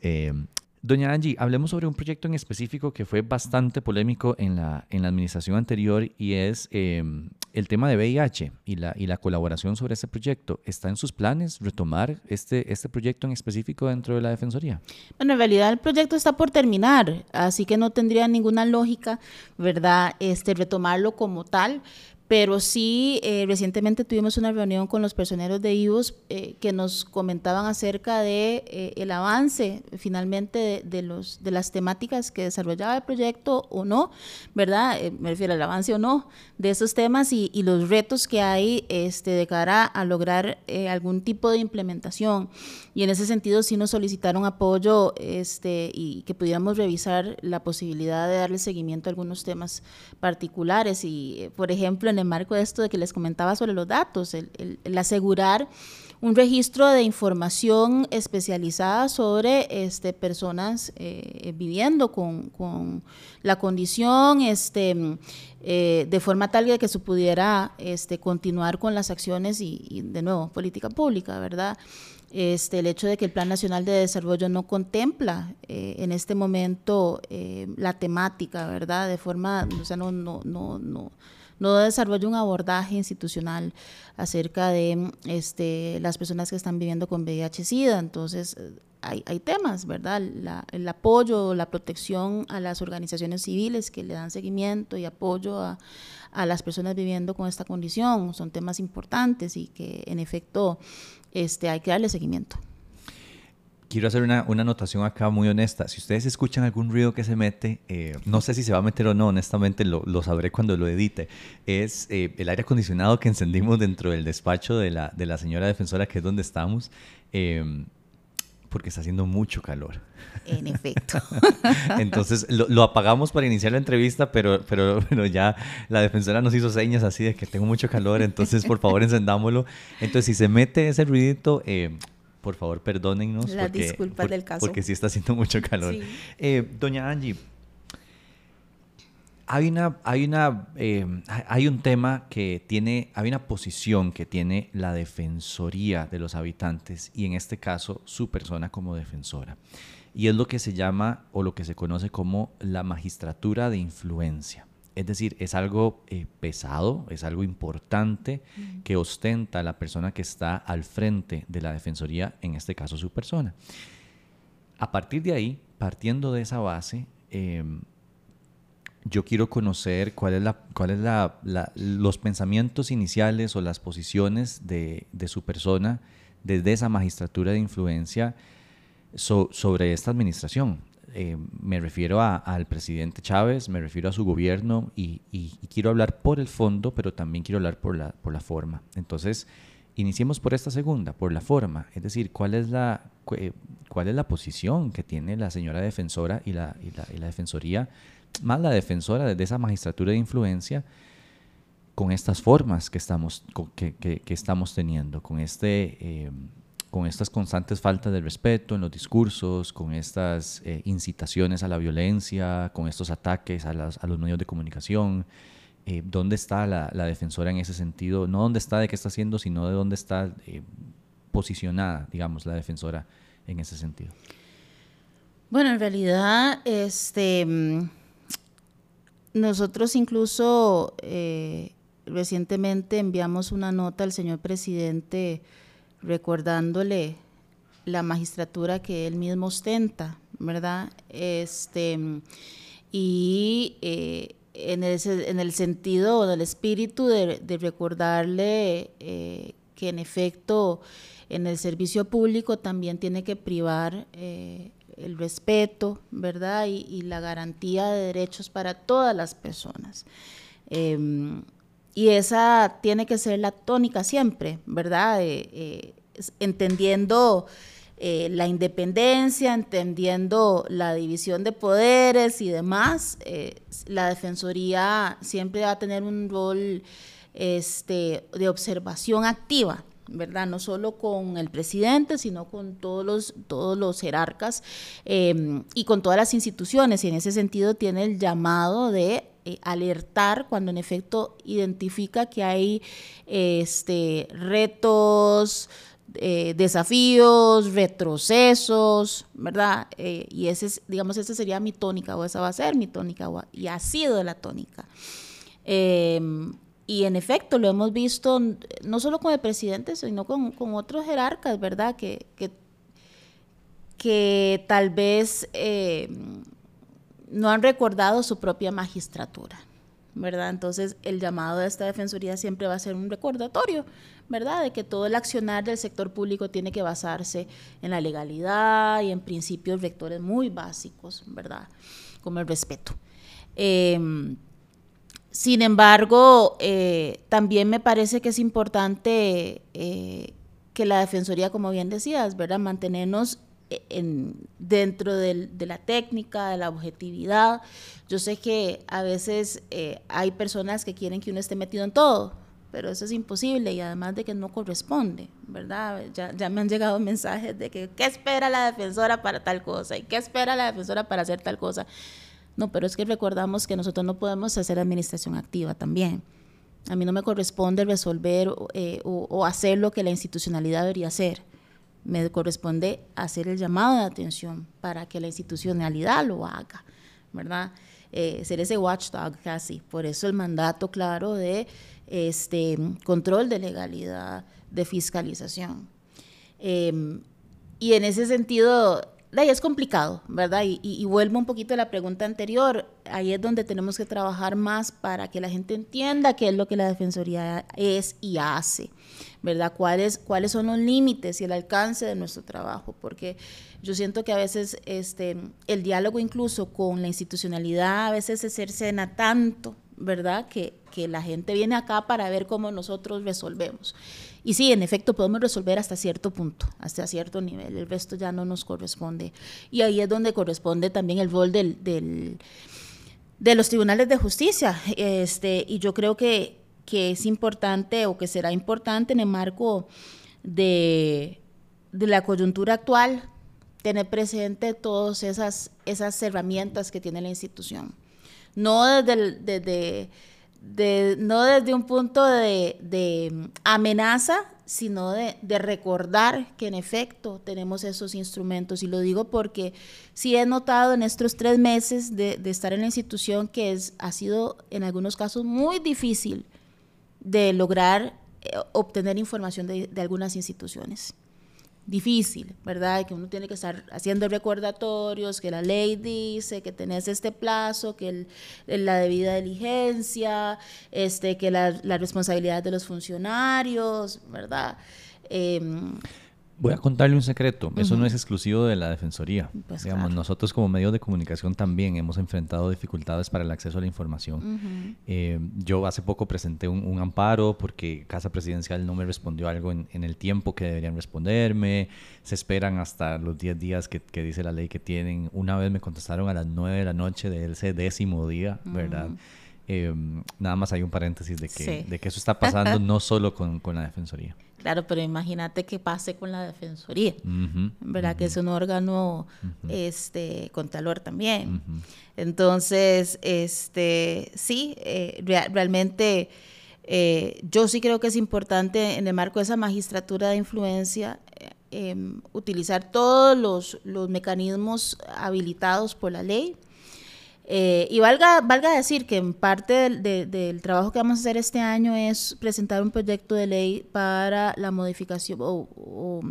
doña Angie, hablemos sobre un proyecto en específico que fue bastante polémico en la, en la administración anterior y es em, el tema de VIH y la, y la colaboración sobre este proyecto. ¿Está en sus planes retomar este, este proyecto en específico dentro de la Defensoría? Bueno, en realidad el proyecto está por terminar, así que no tendría ninguna lógica, ¿verdad?, este, retomarlo como tal pero sí eh, recientemente tuvimos una reunión con los personeros de IVOS eh, que nos comentaban acerca de eh, el avance finalmente de, los de las temáticas que desarrollaba el proyecto o no, ¿verdad? me refiero al avance o no de esos temas y, y, los retos que hay este, de cara a lograr algún tipo de implementación. Y en ese sentido sí nos solicitaron apoyo este, y que pudiéramos revisar la posibilidad de darle seguimiento a algunos temas particulares y, por ejemplo, en el marco de esto de que les comentaba sobre los datos, el, asegurar un registro de información especializada sobre este, personas eh, viviendo con, con, la condición este, eh, de forma tal que se pudiera este, continuar con las acciones y, y, de nuevo, política pública, ¿verdad? Este, el hecho de que el Plan Nacional de Desarrollo no contempla eh, en este momento la temática, ¿verdad? De forma, o sea, no, no, no no desarrolla un abordaje institucional acerca de este, las personas que están viviendo con VIH-Sida. Entonces, eh, hay, hay, temas, ¿verdad? el apoyo, la protección a las organizaciones civiles que le dan seguimiento y apoyo a, a las personas viviendo con esta condición son temas importantes y que en efecto este, hay que darle seguimiento quiero hacer una, una, anotación acá muy honesta. Si ustedes escuchan algún ruido que se mete, eh, no sé si se va a meter o no, honestamente lo, lo sabré cuando lo edite. Es eh, el aire acondicionado que encendimos dentro del despacho de la, de la señora defensora, que es donde estamos, eh, porque está haciendo mucho calor. En efecto. Entonces lo, lo, apagamos para iniciar la entrevista, pero, pero, pero ya la defensora nos hizo señas así de que tengo mucho calor, entonces por favor encendámoslo. Entonces si se mete ese ruidito por favor, perdónennos. Las disculpas del caso. Porque sí está haciendo mucho calor. Eh, doña Angie, hay una, hay una, eh, hay un tema que tiene, hay una posición que tiene la defensoría de los habitantes y en este caso su persona como defensora. Y es lo que se llama o lo que se conoce como la magistratura de influencia. Es decir, es algo eh, pesado, es algo importante que ostenta la persona que está al frente de la Defensoría, en este caso su persona. A partir de ahí, partiendo de esa base, em, yo quiero conocer cuáles son cuál es la, los pensamientos iniciales o las posiciones de, su persona desde esa magistratura de influencia sobre esta administración. Eh, me refiero al presidente Chávez, me refiero a su gobierno y, quiero hablar por el fondo, pero también quiero hablar por la, por la forma. Entonces, iniciemos por esta segunda, por la forma, es decir, cuál es la, cuál es la posición que tiene la señora defensora y la, y la, defensoría, más la defensora desde esa magistratura de influencia con estas formas que estamos, que, que, estamos teniendo, con este... Eh, con estas constantes faltas de respeto en los discursos, con estas eh, incitaciones a la violencia, con estos ataques a, los medios de comunicación. Eh, ¿Dónde está la, la, defensora en ese sentido? No dónde está, de qué está haciendo, sino de dónde está eh, posicionada, digamos, la defensora en ese sentido. Bueno, en realidad, este, mm, nosotros incluso recientemente enviamos una nota al señor presidente recordándole la magistratura que él mismo ostenta, ¿verdad? Este, y eh, en, en, el sentido, del espíritu de, recordarle eh, que en efecto en el servicio público también tiene que privar eh, el respeto, ¿verdad? Y, la garantía de derechos para todas las personas. Y esa tiene que ser la tónica siempre, ¿verdad? entendiendo eh, la independencia, entendiendo la división de poderes y demás, eh, la Defensoría siempre va a tener un rol este, de observación activa, ¿verdad? No solo con el presidente, sino con todos los, todos los jerarcas y con todas las instituciones. Y en ese sentido tiene el llamado de eh, alertar cuando en efecto identifica que hay este, retos, eh, desafíos, retrocesos, ¿verdad? Eh, y ese es, digamos, esa sería mi tónica, o esa va a ser mi tónica, y ha sido la tónica. Em, y en efecto, lo hemos visto no solo con el presidente, sino con, otros jerarcas, ¿verdad? Que, que, tal vez em, no han recordado su propia magistratura. ¿verdad? Entonces, el llamado de esta defensoría siempre va a ser un recordatorio, ¿verdad? De que todo el accionar del sector público tiene que basarse en la legalidad y en principios rectores muy básicos, ¿verdad? Como el respeto. Em, sin embargo, eh, también me parece que es importante eh, que la Defensoría, como bien decías, ¿verdad? Mantenernos dentro de la técnica, de la objetividad. Yo sé que a veces eh, hay personas que quieren que uno esté metido en todo, pero eso es imposible y además de que no corresponde, ¿verdad? Ya, ya me han llegado mensajes de que qué espera la defensora para tal cosa y qué espera la defensora para hacer tal cosa. No, pero es que recordamos que nosotros no podemos hacer administración activa también. A mí no me corresponde resolver eh, o, o hacer lo que la institucionalidad debería hacer me corresponde hacer el llamado de atención para que la institucionalidad lo haga, ¿verdad? Eh, ser ese watchdog casi. Por eso el mandato claro de este, control de legalidad, de fiscalización. Em, y en ese sentido, ahí es complicado, ¿verdad? Y, y, vuelvo un poquito a la pregunta anterior, ahí es donde tenemos que trabajar más para que la gente entienda qué es lo que la Defensoría es y hace, ¿verdad? ¿Cuáles, cuáles son los límites y el alcance de nuestro trabajo? Porque yo siento que a veces este, el diálogo incluso con la institucionalidad a veces se cercena tanto, ¿verdad? Que, que la gente viene acá para ver cómo nosotros resolvemos. Y sí, en efecto, podemos resolver hasta cierto punto, hasta cierto nivel. El resto ya no nos corresponde. Y ahí es donde corresponde también el rol del, de los tribunales de justicia. Este, y yo creo que, que es importante o que será importante en el marco de, de la coyuntura actual tener presente todas esas, esas herramientas que tiene la institución. No desde, desde no desde un punto de, amenaza, sino de, recordar que en efecto tenemos esos instrumentos. Y lo digo porque sí he notado en estos tres meses de, estar en la institución que es, ha sido en algunos casos muy difícil de lograr eh, obtener información de algunas instituciones difícil, ¿verdad? Que uno tiene que estar haciendo recordatorios, que la ley dice que tenés este plazo, que la debida diligencia, este, que la, la responsabilidad de los funcionarios, ¿verdad? Em, Voy a contarle un secreto, eso no es exclusivo de la Defensoría. Pues Digamos, nosotros como medios de comunicación también hemos enfrentado dificultades para el acceso a la información. Eh, yo hace poco presenté un, amparo porque Casa Presidencial no me respondió algo en, el tiempo que deberían responderme. Se esperan hasta los 10 días que, dice la ley que tienen. Una vez me contestaron a las 9 de la noche de ese décimo día, ¿verdad? Eh, nada más hay un paréntesis de que, de que eso está pasando no solo con, con la Defensoría. Claro, pero imagínate qué pase con la Defensoría, ¿verdad? Que es un órgano este, contralor también. Entonces, este, sí, eh, realmente eh, yo sí creo que es importante en el marco de esa magistratura de influencia em, utilizar todos los, los mecanismos habilitados por la ley Eh, y valga, valga decir que en parte del, trabajo que vamos a hacer este año es presentar un proyecto de ley para la modificación o,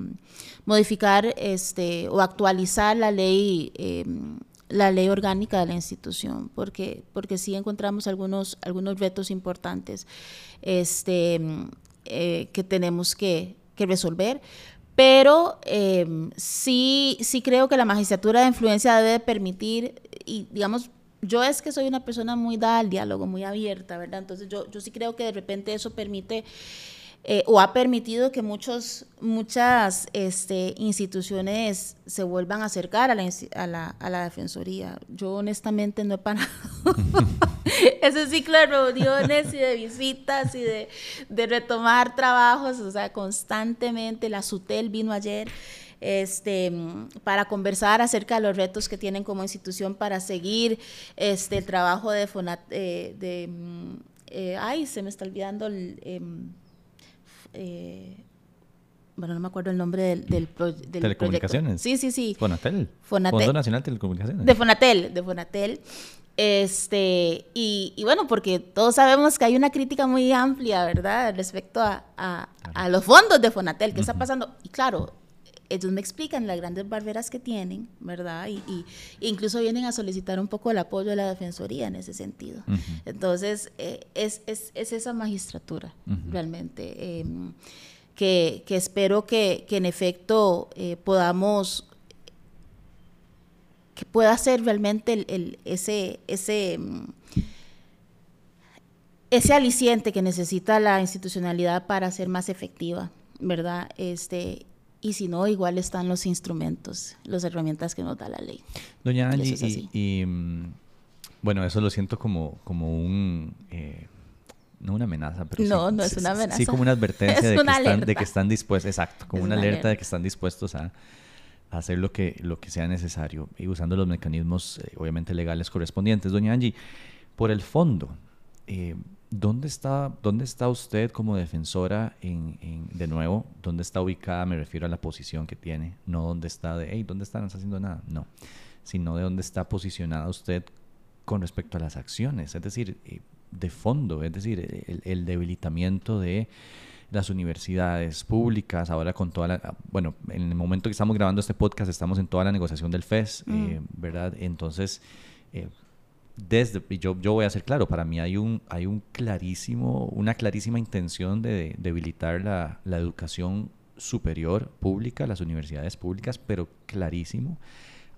modificar este, o actualizar la ley. Em, la ley orgánica de la institución, porque, porque sí encontramos algunos, algunos retos importantes este, eh, que tenemos que, que resolver, pero em, sí, sí creo que la magistratura de influencia debe permitir, y digamos, yo es que soy una persona muy dada al diálogo, muy abierta, ¿verdad? Entonces yo, yo sí creo que de repente eso permite eh, o ha permitido que muchos, muchas este, instituciones se vuelvan a acercar a la, a, la, a la Defensoría. Yo honestamente no he parado ese ciclo de reuniones y de visitas y de, de, retomar trabajos, o sea, constantemente. La SUTEL vino ayer. Este, para conversar acerca de los retos que tienen como institución para seguir este, el trabajo de Fonat, eh, de, mm, eh, ay, se me está olvidando el, em, eh, bueno, no me acuerdo el nombre del, del, Telecomunicaciones. Sí, sí, sí. Fonatel. Fondo Nacional de Telecomunicaciones. De Fonatel, de Fonatel. Este, y, y, bueno, porque todos sabemos que hay una crítica muy amplia, ¿verdad?, respecto a, a, a los fondos de Fonatel, ¿qué está pasando? Y claro, ellos me explican las grandes barreras que tienen, ¿verdad? Y, y, incluso vienen a solicitar un poco el apoyo de la Defensoría en ese sentido. Entonces, eh, es, es, es, esa magistratura, realmente, em, que, que, espero que, que en efecto eh, podamos que pueda ser realmente el, el, ese, ese, em, ese aliciente que necesita la institucionalidad para ser más efectiva, ¿verdad? Este, y si no, igual están los instrumentos, las herramientas que nos da la ley. Doña Angie, y, mm, bueno, eso lo siento como, como un... Eh, no una amenaza, pero no, sí, no es una amenaza. Sí, como una advertencia de, que están, de, que están, dispuestos, exacto, como una, alerta, de que están dispuestos a, hacer lo que, lo que sea necesario y usando los mecanismos, eh, obviamente, legales correspondientes. Doña Angie, por el fondo, eh, ¿Dónde está, ¿Dónde está usted como defensora en, de nuevo? ¿Dónde está ubicada? Me refiero a la posición que tiene, no dónde está de, hey, ¿dónde está? No está haciendo nada. No, sino de dónde está posicionada usted con respecto a las acciones, es decir, eh, de fondo, es decir, el, debilitamiento de las universidades públicas, ahora con toda la, bueno, en el momento que estamos grabando este podcast estamos en toda la negociación del FES, mm. eh, ¿verdad? Entonces, eh, desde, yo, yo voy a ser claro, para mí hay un, hay un clarísimo, una clarísima intención de, debilitar la, la, educación superior pública, las universidades públicas, pero clarísimo.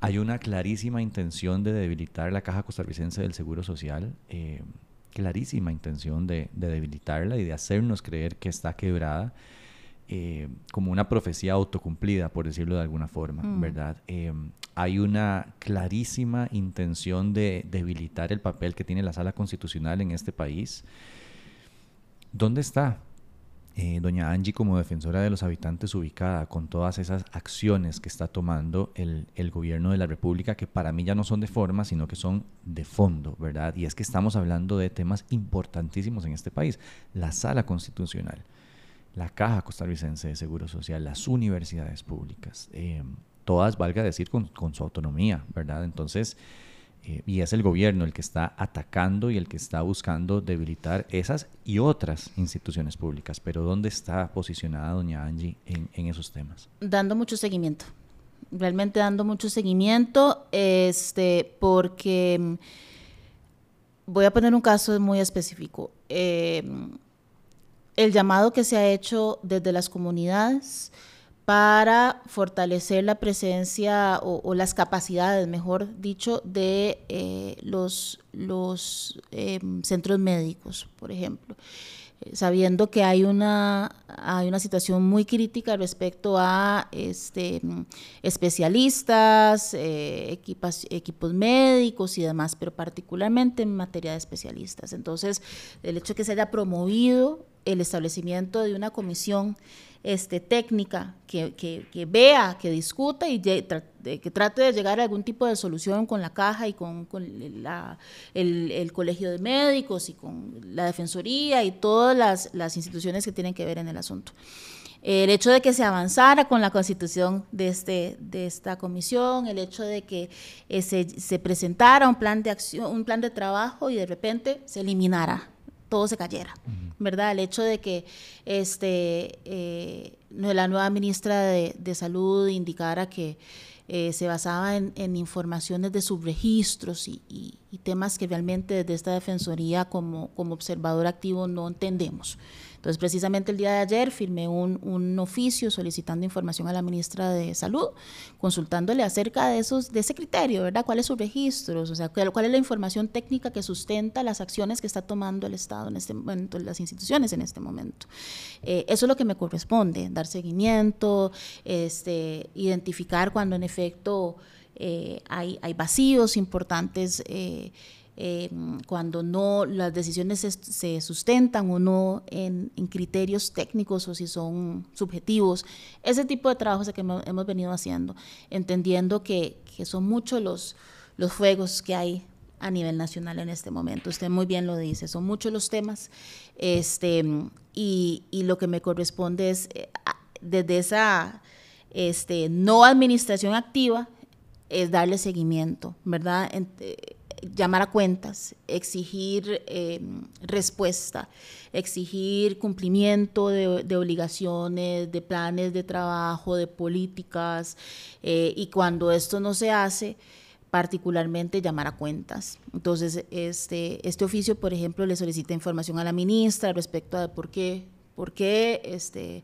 Hay una clarísima intención de debilitar la Caja Costarricense del Seguro Social, eh, clarísima intención de, de, debilitarla y de hacernos creer que está quebrada. Eh, como una profecía autocumplida, por decirlo de alguna forma, mm. ¿verdad? Eh, hay una clarísima intención de debilitar el papel que tiene la sala constitucional en este país. ¿Dónde está eh, doña Angie como defensora de los habitantes ubicada con todas esas acciones que está tomando el, gobierno de la República, que para mí ya no son de forma, sino que son de fondo, ¿verdad? Y es que estamos hablando de temas importantísimos en este país. La sala constitucional la Caja Costarricense de Seguro Social, las universidades públicas, eh, todas, valga decir, con, su autonomía, ¿verdad? Entonces, eh, y es el gobierno el que está atacando y el que está buscando debilitar esas y otras instituciones públicas. Pero ¿dónde está posicionada doña Angie en, en esos temas? Dando mucho seguimiento, realmente dando mucho seguimiento, este, porque mm, voy a poner un caso muy específico. Eh, el llamado que se ha hecho desde las comunidades para fortalecer la presencia o, las capacidades, mejor dicho, de eh, los, los em, centros médicos, por ejemplo eh, sabiendo que hay una, hay una situación muy crítica respecto a este, especialistas, eh, equipos médicos y demás, pero particularmente en materia de especialistas. Entonces, el hecho de que se haya promovido el establecimiento de una comisión este, técnica que, que, vea, que discuta y que trate de llegar a algún tipo de solución con la caja y con, la, el, colegio de médicos y con la defensoría y todas las, las, instituciones que tienen que ver en el asunto. el hecho de que se avanzara con la constitución de, este, de esta comisión, el hecho de que eh, se, presentara un plan de acción, un plan de trabajo y de repente se eliminara, todo se cayera, ¿verdad? El hecho de que este, eh, la nueva ministra de, Salud indicara que eh, se basaba en, informaciones de subregistros y, y, temas que realmente desde esta defensoría como, como observador activo no entendemos. Entonces, precisamente el día de ayer firmé un, oficio solicitando información a la ministra de Salud, consultándole acerca de, esos, de ese criterio, ¿verdad? ¿Cuáles sus registros? O sea, ¿cuál es la información técnica que sustenta las acciones que está tomando el Estado en este momento, las instituciones en este momento? Eh, eso es lo que me corresponde, dar seguimiento, este, identificar cuando en efecto eh, hay, hay, vacíos importantes. Eh, Em, cuando no las decisiones se, sustentan o no en, criterios técnicos o si son subjetivos. Ese tipo de trabajo es el que hemos, venido haciendo, entendiendo que, son muchos los, los fuegos que hay a nivel nacional en este momento. Usted muy bien lo dice, son muchos los temas este, y, lo que me corresponde es eh, desde esa este, no administración activa, es darle seguimiento, ¿verdad? Llamar a cuentas, exigir em, respuesta, exigir cumplimiento de, obligaciones, de planes de trabajo, de políticas, eh, y cuando esto no se hace, particularmente llamar a cuentas. Entonces, este, este oficio, por ejemplo, le solicita información a la ministra respecto a por qué, por qué este,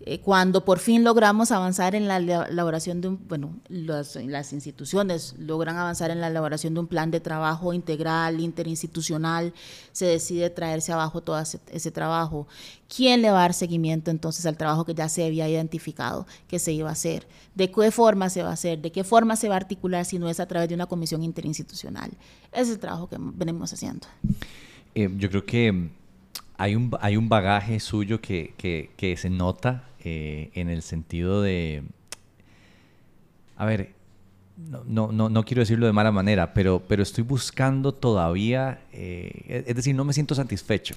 eh, cuando por fin logramos avanzar en la elaboración de un, bueno, las instituciones logran avanzar en la elaboración de un plan de trabajo integral, interinstitucional, se decide traerse abajo todo ese, trabajo. ¿Quién le va a dar seguimiento entonces al trabajo que ya se había identificado que se iba a hacer? ¿De qué forma se va a hacer? ¿De qué forma se va a articular si no es a través de una comisión interinstitucional? Es el trabajo que venimos haciendo. Eh, yo creo que hay un, hay un bagaje suyo que, que, que se nota eh, en el sentido de, a ver, no, no, no, quiero decirlo de mala manera, pero, pero estoy buscando todavía, eh, es decir, no me siento satisfecho.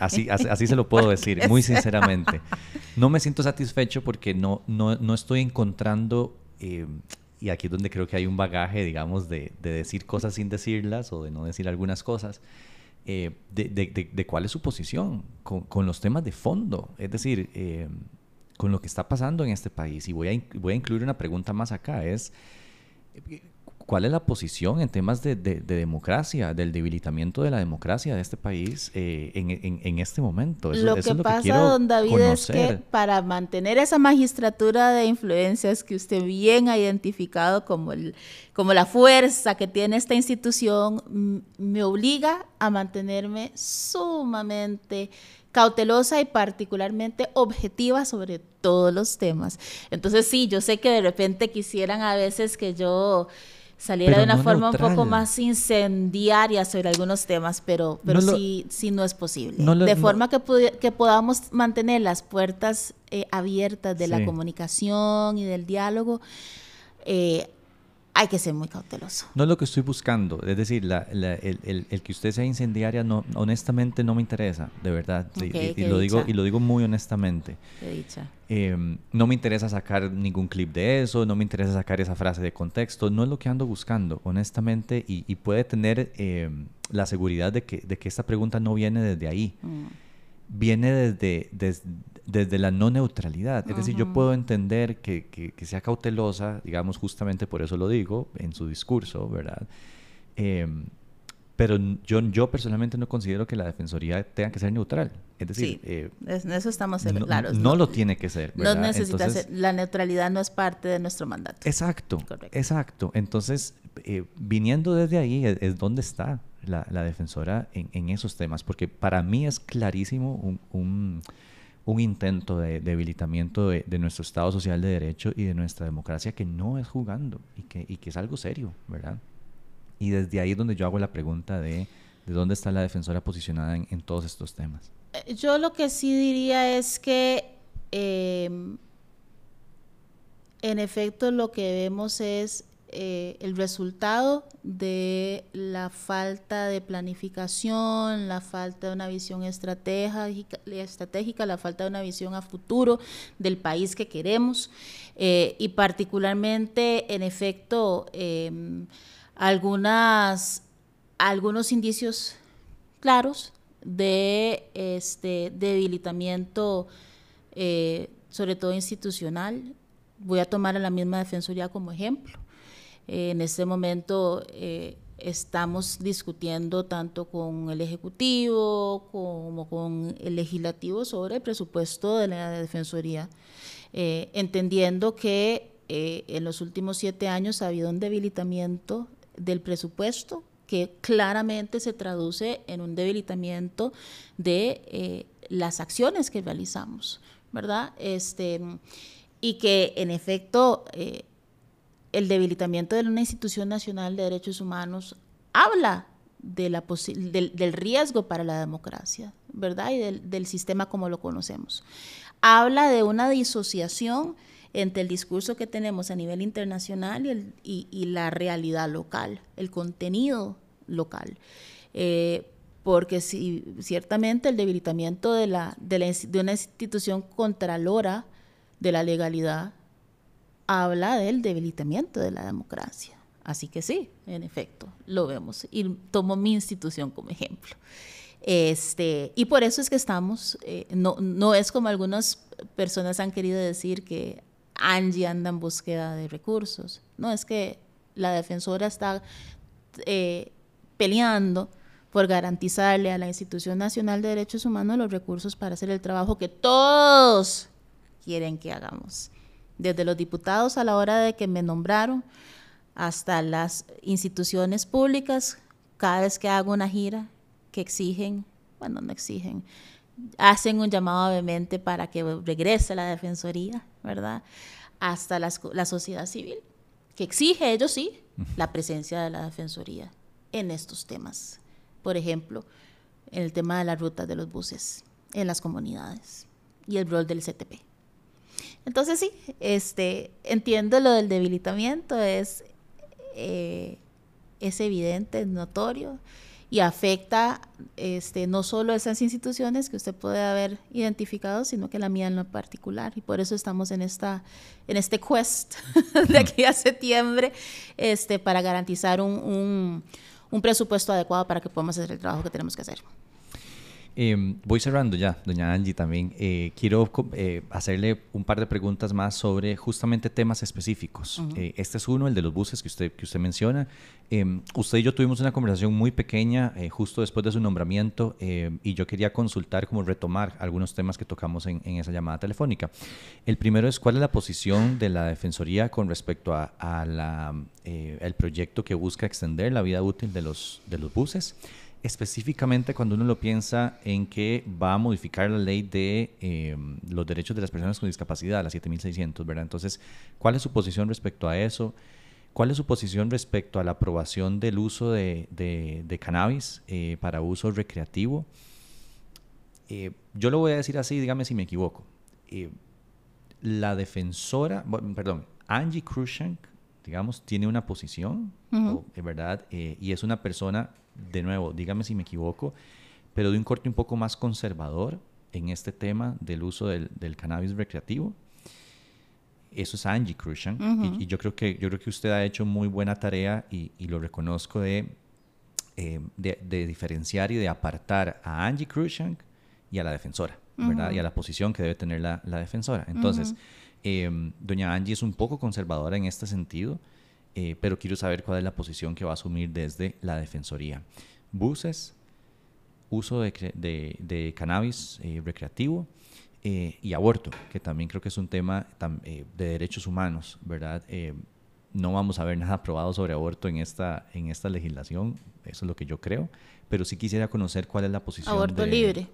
Así, así, se lo puedo decir, muy sinceramente. No me siento satisfecho porque no, no, no estoy encontrando, eh, y aquí es donde creo que hay un bagaje, digamos, de, de, decir cosas sin decirlas o de no decir algunas cosas. De, de, de, cuál es su posición con, con, los temas de fondo. Es decir, con lo que está pasando en este país. Y voy a, voy a incluir una pregunta más acá, es ¿cuál es la posición en temas de, democracia, del debilitamiento de la democracia de este país eh, en, este momento? lo que pasa, don David, es que para mantener esa magistratura de influencias que usted bien ha identificado como, el, como la fuerza que tiene esta institución, me obliga a mantenerme sumamente cautelosa y particularmente objetiva sobre todos los temas. Entonces sí, yo sé que de repente quisieran a veces que yo saliera de una forma un poco más incendiaria sobre algunos temas, pero, pero sí, sí no es posible. de forma que, que podamos mantener las puertas eh, abiertas de la comunicación y del diálogo. Eh, hay que ser muy cauteloso. No es lo que estoy buscando, es decir, el, que usted sea incendiaria, no, honestamente no me interesa, de verdad, y, lo digo, y lo digo muy honestamente. Em, no me interesa sacar ningún clip de eso, no me interesa sacar esa frase de contexto, no es lo que ando buscando, honestamente, y, puede tener em, la seguridad de que, de que esta pregunta no viene desde ahí. Mm. Viene desde, desde, desde la no neutralidad. Es decir, yo puedo entender que, que, sea cautelosa, digamos, justamente por eso lo digo en su discurso, ¿verdad? Em, pero yo, yo personalmente no considero que la defensoría tenga que ser neutral. Es decir, eh, en eso estamos claros. No, lo tiene que ser. ¿verdad? No necesita ser. La neutralidad no es parte de nuestro mandato. Exacto. Exacto. Entonces, eh, viniendo desde ahí es, donde está la, defensora en, esos temas, porque para mí es clarísimo un intento de debilitamiento de, nuestro Estado social de derecho y de nuestra democracia que no es jugando y que, y que es algo serio, ¿verdad? Y desde ahí es donde yo hago la pregunta de, de dónde está la defensora posicionada en, todos estos temas. Eh, yo lo que sí diría es que em, en efecto lo que vemos es eh, el resultado de la falta de planificación, la falta de una visión estratégica, la falta de una visión a futuro del país que queremos eh, y particularmente, en efecto, em, algunas, algunos indicios claros de este debilitamiento, eh, sobre todo institucional. Voy a tomar a la misma Defensoría como ejemplo en este momento eh, estamos discutiendo tanto con el Ejecutivo como con el Legislativo sobre el presupuesto de la Defensoría, eh, entendiendo que eh, en los últimos siete años ha habido un debilitamiento del presupuesto que claramente se traduce en un debilitamiento de las acciones que realizamos, ¿verdad? Este, y que en efecto el debilitamiento de una institución nacional de derechos humanos habla de la del, riesgo para la democracia, ¿verdad? Y del, sistema como lo conocemos. Habla de una disociación entre el discurso que tenemos a nivel internacional y la realidad local, el contenido local. Eh, porque si, ciertamente el debilitamiento de, la, de, la, de una institución contralora de la legalidad habla del debilitamiento de la democracia. Así que sí, en efecto, lo vemos. Y tomo mi institución como ejemplo. Este, y por eso es que estamos, eh, no, no es como algunas personas han querido decir que Angie anda en búsqueda de recursos. No, es que la defensora está eh, peleando por garantizarle a la Institución Nacional de Derechos Humanos los recursos para hacer el trabajo que todos quieren que hagamos desde los diputados a la hora de que me nombraron hasta las instituciones públicas, cada vez que hago una gira que exigen, bueno, no exigen, hacen un llamado vehemente para que regrese la Defensoría, ¿verdad? Hasta la sociedad civil, que exige, ellos sí, la presencia de la Defensoría en estos temas. Por ejemplo, en el tema de las rutas de los buses en las comunidades y el rol del CTP. Entonces sí, este, entiendo lo del debilitamiento, es, eh, es evidente, es notorio y afecta este, no solo esas instituciones que usted puede haber identificado, sino que la mía en lo particular. Y por eso estamos en, esta, en este quest de aquí a septiembre este, para garantizar un, un presupuesto adecuado para que podamos hacer el trabajo que tenemos que hacer. Em, voy cerrando ya, doña Angie, también. Eh, quiero eh, hacerle un par de preguntas más sobre justamente temas específicos. Eh, este es uno, el de los buses que usted, que usted menciona. Em, usted y yo tuvimos una conversación muy pequeña justo después de su nombramiento em, y yo quería consultar, como retomar algunos temas que tocamos en, esa llamada telefónica. El primero es cuál es la posición de la Defensoría con respecto a, a la, el proyecto que busca extender la vida útil de los, de los buses específicamente cuando uno lo piensa en que va a modificar la ley de eh, los derechos de las personas con discapacidad, la 7600, ¿verdad? Entonces, ¿cuál es su posición respecto a eso? ¿Cuál es su posición respecto a la aprobación del uso de, de, cannabis eh, para uso recreativo? Eh, yo lo voy a decir así, dígame si me equivoco. la defensora, perdón, Angie Krushank, digamos, tiene una posición, ¿verdad? y es una persona de nuevo, dígame si me equivoco, pero de un corte un poco más conservador en este tema del uso del, cannabis recreativo. Eso es Angie Krushan. y, yo, creo que, yo creo que usted ha hecho muy buena tarea y, lo reconozco de, eh, de, diferenciar y de apartar a Angie Krushan y a la defensora, ¿verdad? Y a la posición que debe tener la, defensora. Entonces, em, doña Angie es un poco conservadora en este sentido eh, pero quiero saber cuál es la posición que va a asumir desde la Defensoría. Buses, uso de, cannabis eh, recreativo eh, y aborto, que también creo que es un tema de derechos humanos, ¿verdad? no vamos a ver nada aprobado sobre aborto en esta, en esta legislación, eso es lo que yo creo, pero sí quisiera conocer cuál es la posición. Aborto libre.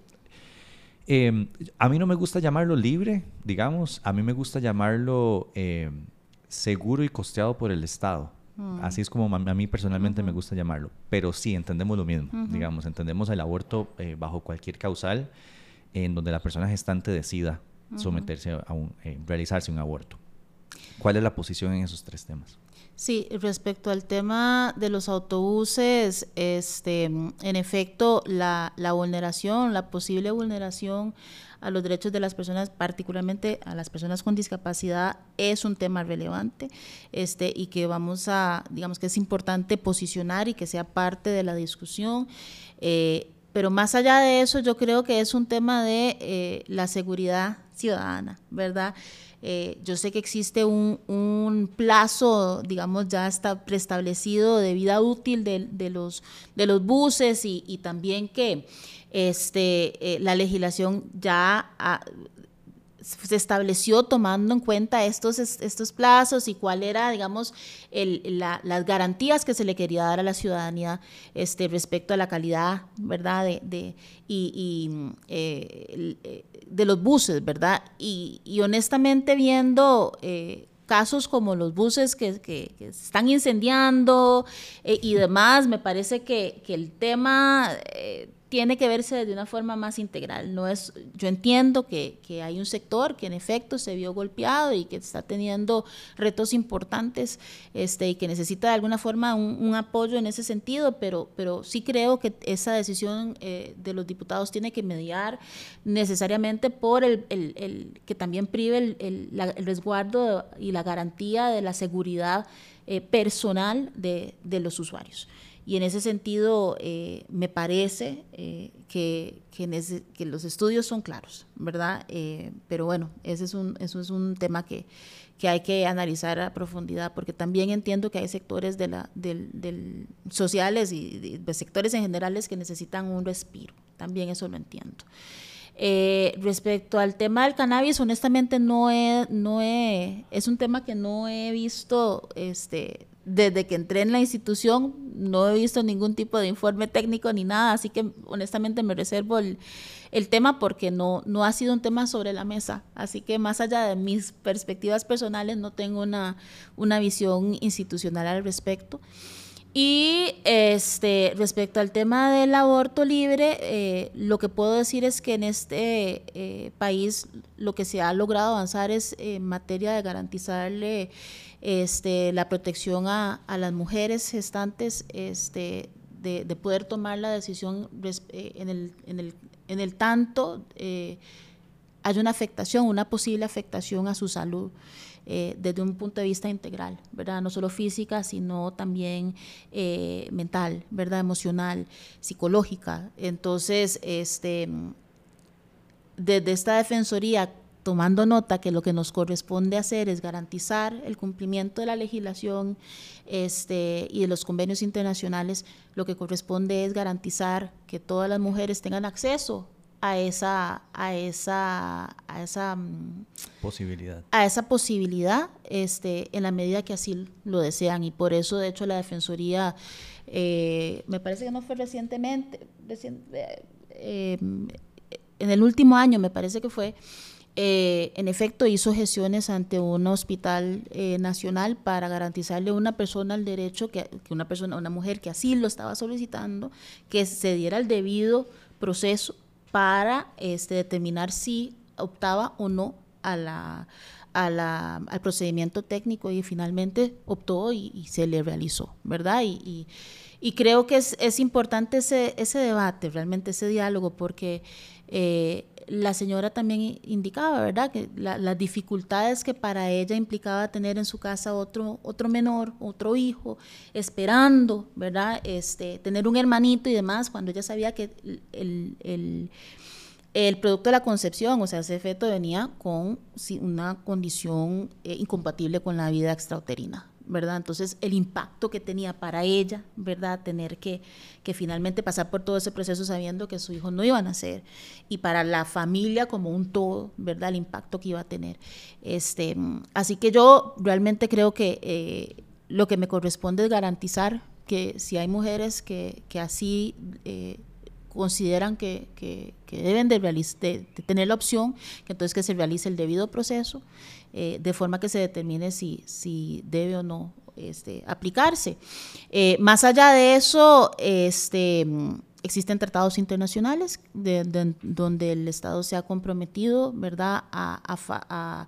a mí no me gusta llamarlo libre, digamos, a mí me gusta llamarlo seguro y costeado por el Estado. Mm. Así es como a mí personalmente me gusta llamarlo. Pero sí, entendemos lo mismo. Digamos, entendemos el aborto eh, bajo cualquier causal en donde la persona gestante decida someterse a un, eh, realizarse un aborto. ¿Cuál es la posición en esos tres temas? Sí, respecto al tema de los autobuses, este, en efecto, la, la vulneración, la posible vulneración a los derechos de las personas, particularmente a las personas con discapacidad, es un tema relevante este, y que vamos a, digamos que es importante posicionar y que sea parte de la discusión. Eh, pero más allá de eso, yo creo que es un tema de eh, la seguridad ciudadana, ¿verdad? Eh, yo sé que existe un, un, plazo, digamos, ya está preestablecido de vida útil de, de los, de los buses y, y también que este, eh, la legislación ya se estableció tomando en cuenta estos, estos plazos y cuál era, digamos, las garantías que se le quería dar a la ciudadanía este, respecto a la calidad, ¿verdad? De, de y, eh, eh, de los buses, ¿verdad? Y, honestamente viendo casos como los buses que, que, están incendiando y demás, me parece que, que el tema tiene que verse de una forma más integral. No es, yo entiendo que, que, hay un sector que en efecto se vio golpeado y que está teniendo retos importantes este, y que necesita de alguna forma un, apoyo en ese sentido, pero, pero sí creo que esa decisión eh, de los diputados tiene que mediar necesariamente por el, el, el que también prive el, resguardo y la garantía de la seguridad eh, personal de, de los usuarios. Y en ese sentido, eh, me parece eh, que, que, los estudios son claros, ¿verdad? Eh, pero bueno, ese es un, eso es un tema que, que, hay que analizar a profundidad, porque también entiendo que hay sectores de la, del, sociales y de, sectores en generales que necesitan un respiro. También eso lo entiendo. respecto al tema del cannabis, honestamente no he, no he, es un tema que no he visto este, desde que entré en la institución no he visto ningún tipo de informe técnico ni nada, así que honestamente me reservo el, tema porque no, no ha sido un tema sobre la mesa. Así que más allá de mis perspectivas personales, no tengo una, una visión institucional al respecto. Y este, respecto al tema del aborto libre, eh, lo que puedo decir es que en este eh, país lo que se ha logrado avanzar es en materia de garantizarle este, la protección a, las mujeres gestantes este, de, poder tomar la decisión eh, en, el, tanto eh, hay una afectación, una posible afectación a su salud. Eh, desde un punto de vista integral, ¿verdad? No solo física, sino también mental, ¿verdad? Emocional, psicológica. Entonces, este, desde esta defensoría tomando nota que lo que nos corresponde hacer es garantizar el cumplimiento de la legislación este, y de los convenios internacionales, lo que corresponde es garantizar que todas las mujeres tengan acceso a esa a esa a esa mm, posibilidad. a esa posibilidad este en la medida que así lo desean. Y por eso de hecho la defensoría eh, me parece que no fue recientemente eh, eh, en el último año me parece que fue eh, en efecto hizo gestiones ante un hospital eh, nacional para garantizarle a una persona el derecho, que, una persona, una mujer que así lo estaba solicitando, que se diera el debido proceso para este, determinar si optaba o no a la, al procedimiento técnico y finalmente optó y, se le realizó, ¿verdad? Y, y, creo que es, es importante ese, ese debate, realmente ese diálogo, porque eh, la señora también indicaba, ¿verdad? Que las dificultades que para ella implicaba tener en su casa otro, otro menor, otro hijo, esperando, ¿verdad? Este, tener un hermanito y demás, cuando ella sabía que el, producto de la concepción, o sea, ese feto venía con una condición eh, incompatible con la vida extrauterina, ¿verdad? Entonces, el impacto que tenía para ella, ¿verdad? Tener que, que finalmente pasar por todo ese proceso sabiendo que su hijo no iba a nacer y para la familia como un todo, ¿verdad? El impacto que iba a tener. Este, así que yo realmente creo que eh, lo que me corresponde es garantizar que si hay mujeres que, que así eh, consideran que, que, deben de, de, tener la opción, que entonces que se realice el debido proceso, eh, de forma que se determine si, si debe o no este, aplicarse. Eh, más allá de eso, este, existen tratados internacionales de, donde el Estado se ha comprometido, ¿verdad?, a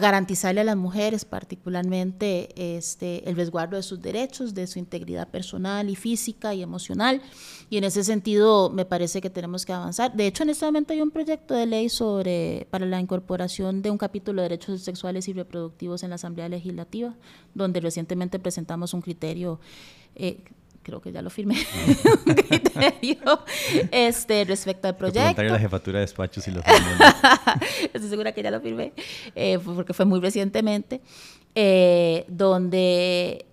garantizarle a las mujeres particularmente este, el resguardo de sus derechos, de su integridad personal y física y emocional. Y en ese sentido me parece que tenemos que avanzar. De hecho, en este momento hay un proyecto de ley sobre, para la incorporación de un capítulo de derechos sexuales y reproductivos en la Asamblea Legislativa, donde recientemente presentamos un criterio eh, creo que ya lo firmé, un criterio este, respecto al proyecto. la jefatura de despachos y lo Estoy segura que ya lo firmé, eh, porque fue muy recientemente, eh, donde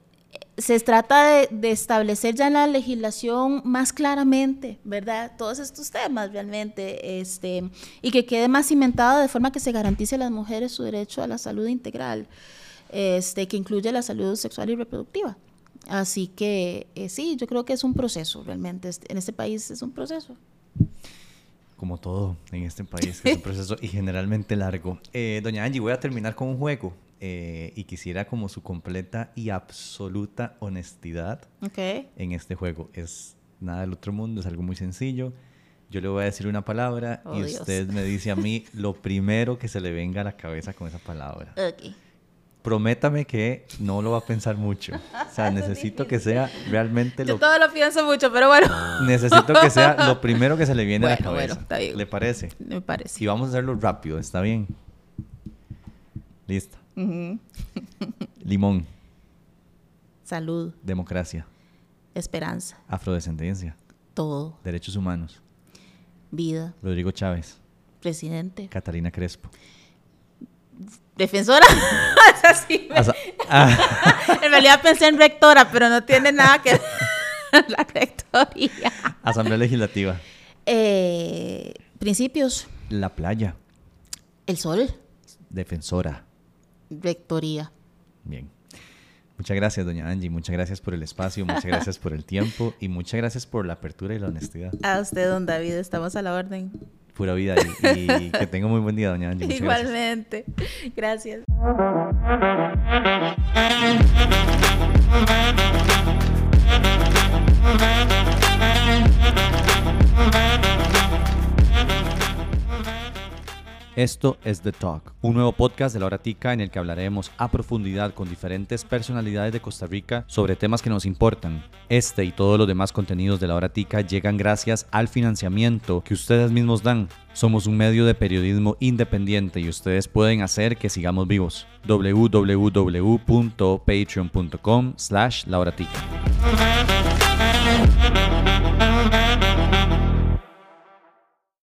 se trata de, de, establecer ya en la legislación más claramente, ¿verdad? Todos estos temas realmente, este, y que quede más cimentado de forma que se garantice a las mujeres su derecho a la salud integral, este, que incluye la salud sexual y reproductiva. Así que eh, sí, yo creo que es un proceso realmente. En este país es un proceso. Como todo en este país, es un proceso y generalmente largo. Eh, doña Angie, voy a terminar con un juego eh, y quisiera como su completa y absoluta honestidad en este juego. Es nada del otro mundo, es algo muy sencillo. Yo le voy a decir una palabra y oh, usted me dice a mí lo primero que se le venga a la cabeza con esa palabra. Okay prométame que no lo va a pensar mucho. O sea, necesito que sea realmente lo... Yo todo lo pienso mucho, pero bueno. Necesito que sea lo primero que se le viene a la cabeza. Bueno, está bien. ¿Le parece? Me parece. Y vamos a hacerlo rápido, ¿está bien? Listo. Limón. Salud. Democracia. Esperanza. Afrodescendencia. Todo. Derechos humanos. Vida. Rodrigo Chávez. Presidente. Catalina Crespo defensora. Ah. en realidad pensé en rectora, pero no tiene nada que ver la rectoría. Asamblea Legislativa. Eh, principios. La playa. El sol. Defensora. Rectoría. Bien. Muchas gracias, doña Angie. Muchas gracias por el espacio, muchas gracias por el tiempo y muchas gracias por la apertura y la honestidad. A usted, don David, estamos a la orden pura vida y, que tenga muy buen día, doña Angie. Igualmente. gracias. Esto es The Talk, un nuevo podcast de la Horatica en el que hablaremos a profundidad con diferentes personalidades de Costa Rica sobre temas que nos importan. Este y todos los demás contenidos de la Horatica llegan gracias al financiamiento que ustedes mismos dan. Somos un medio de periodismo independiente y ustedes pueden hacer que sigamos vivos. www.patreon.com slash lauratica.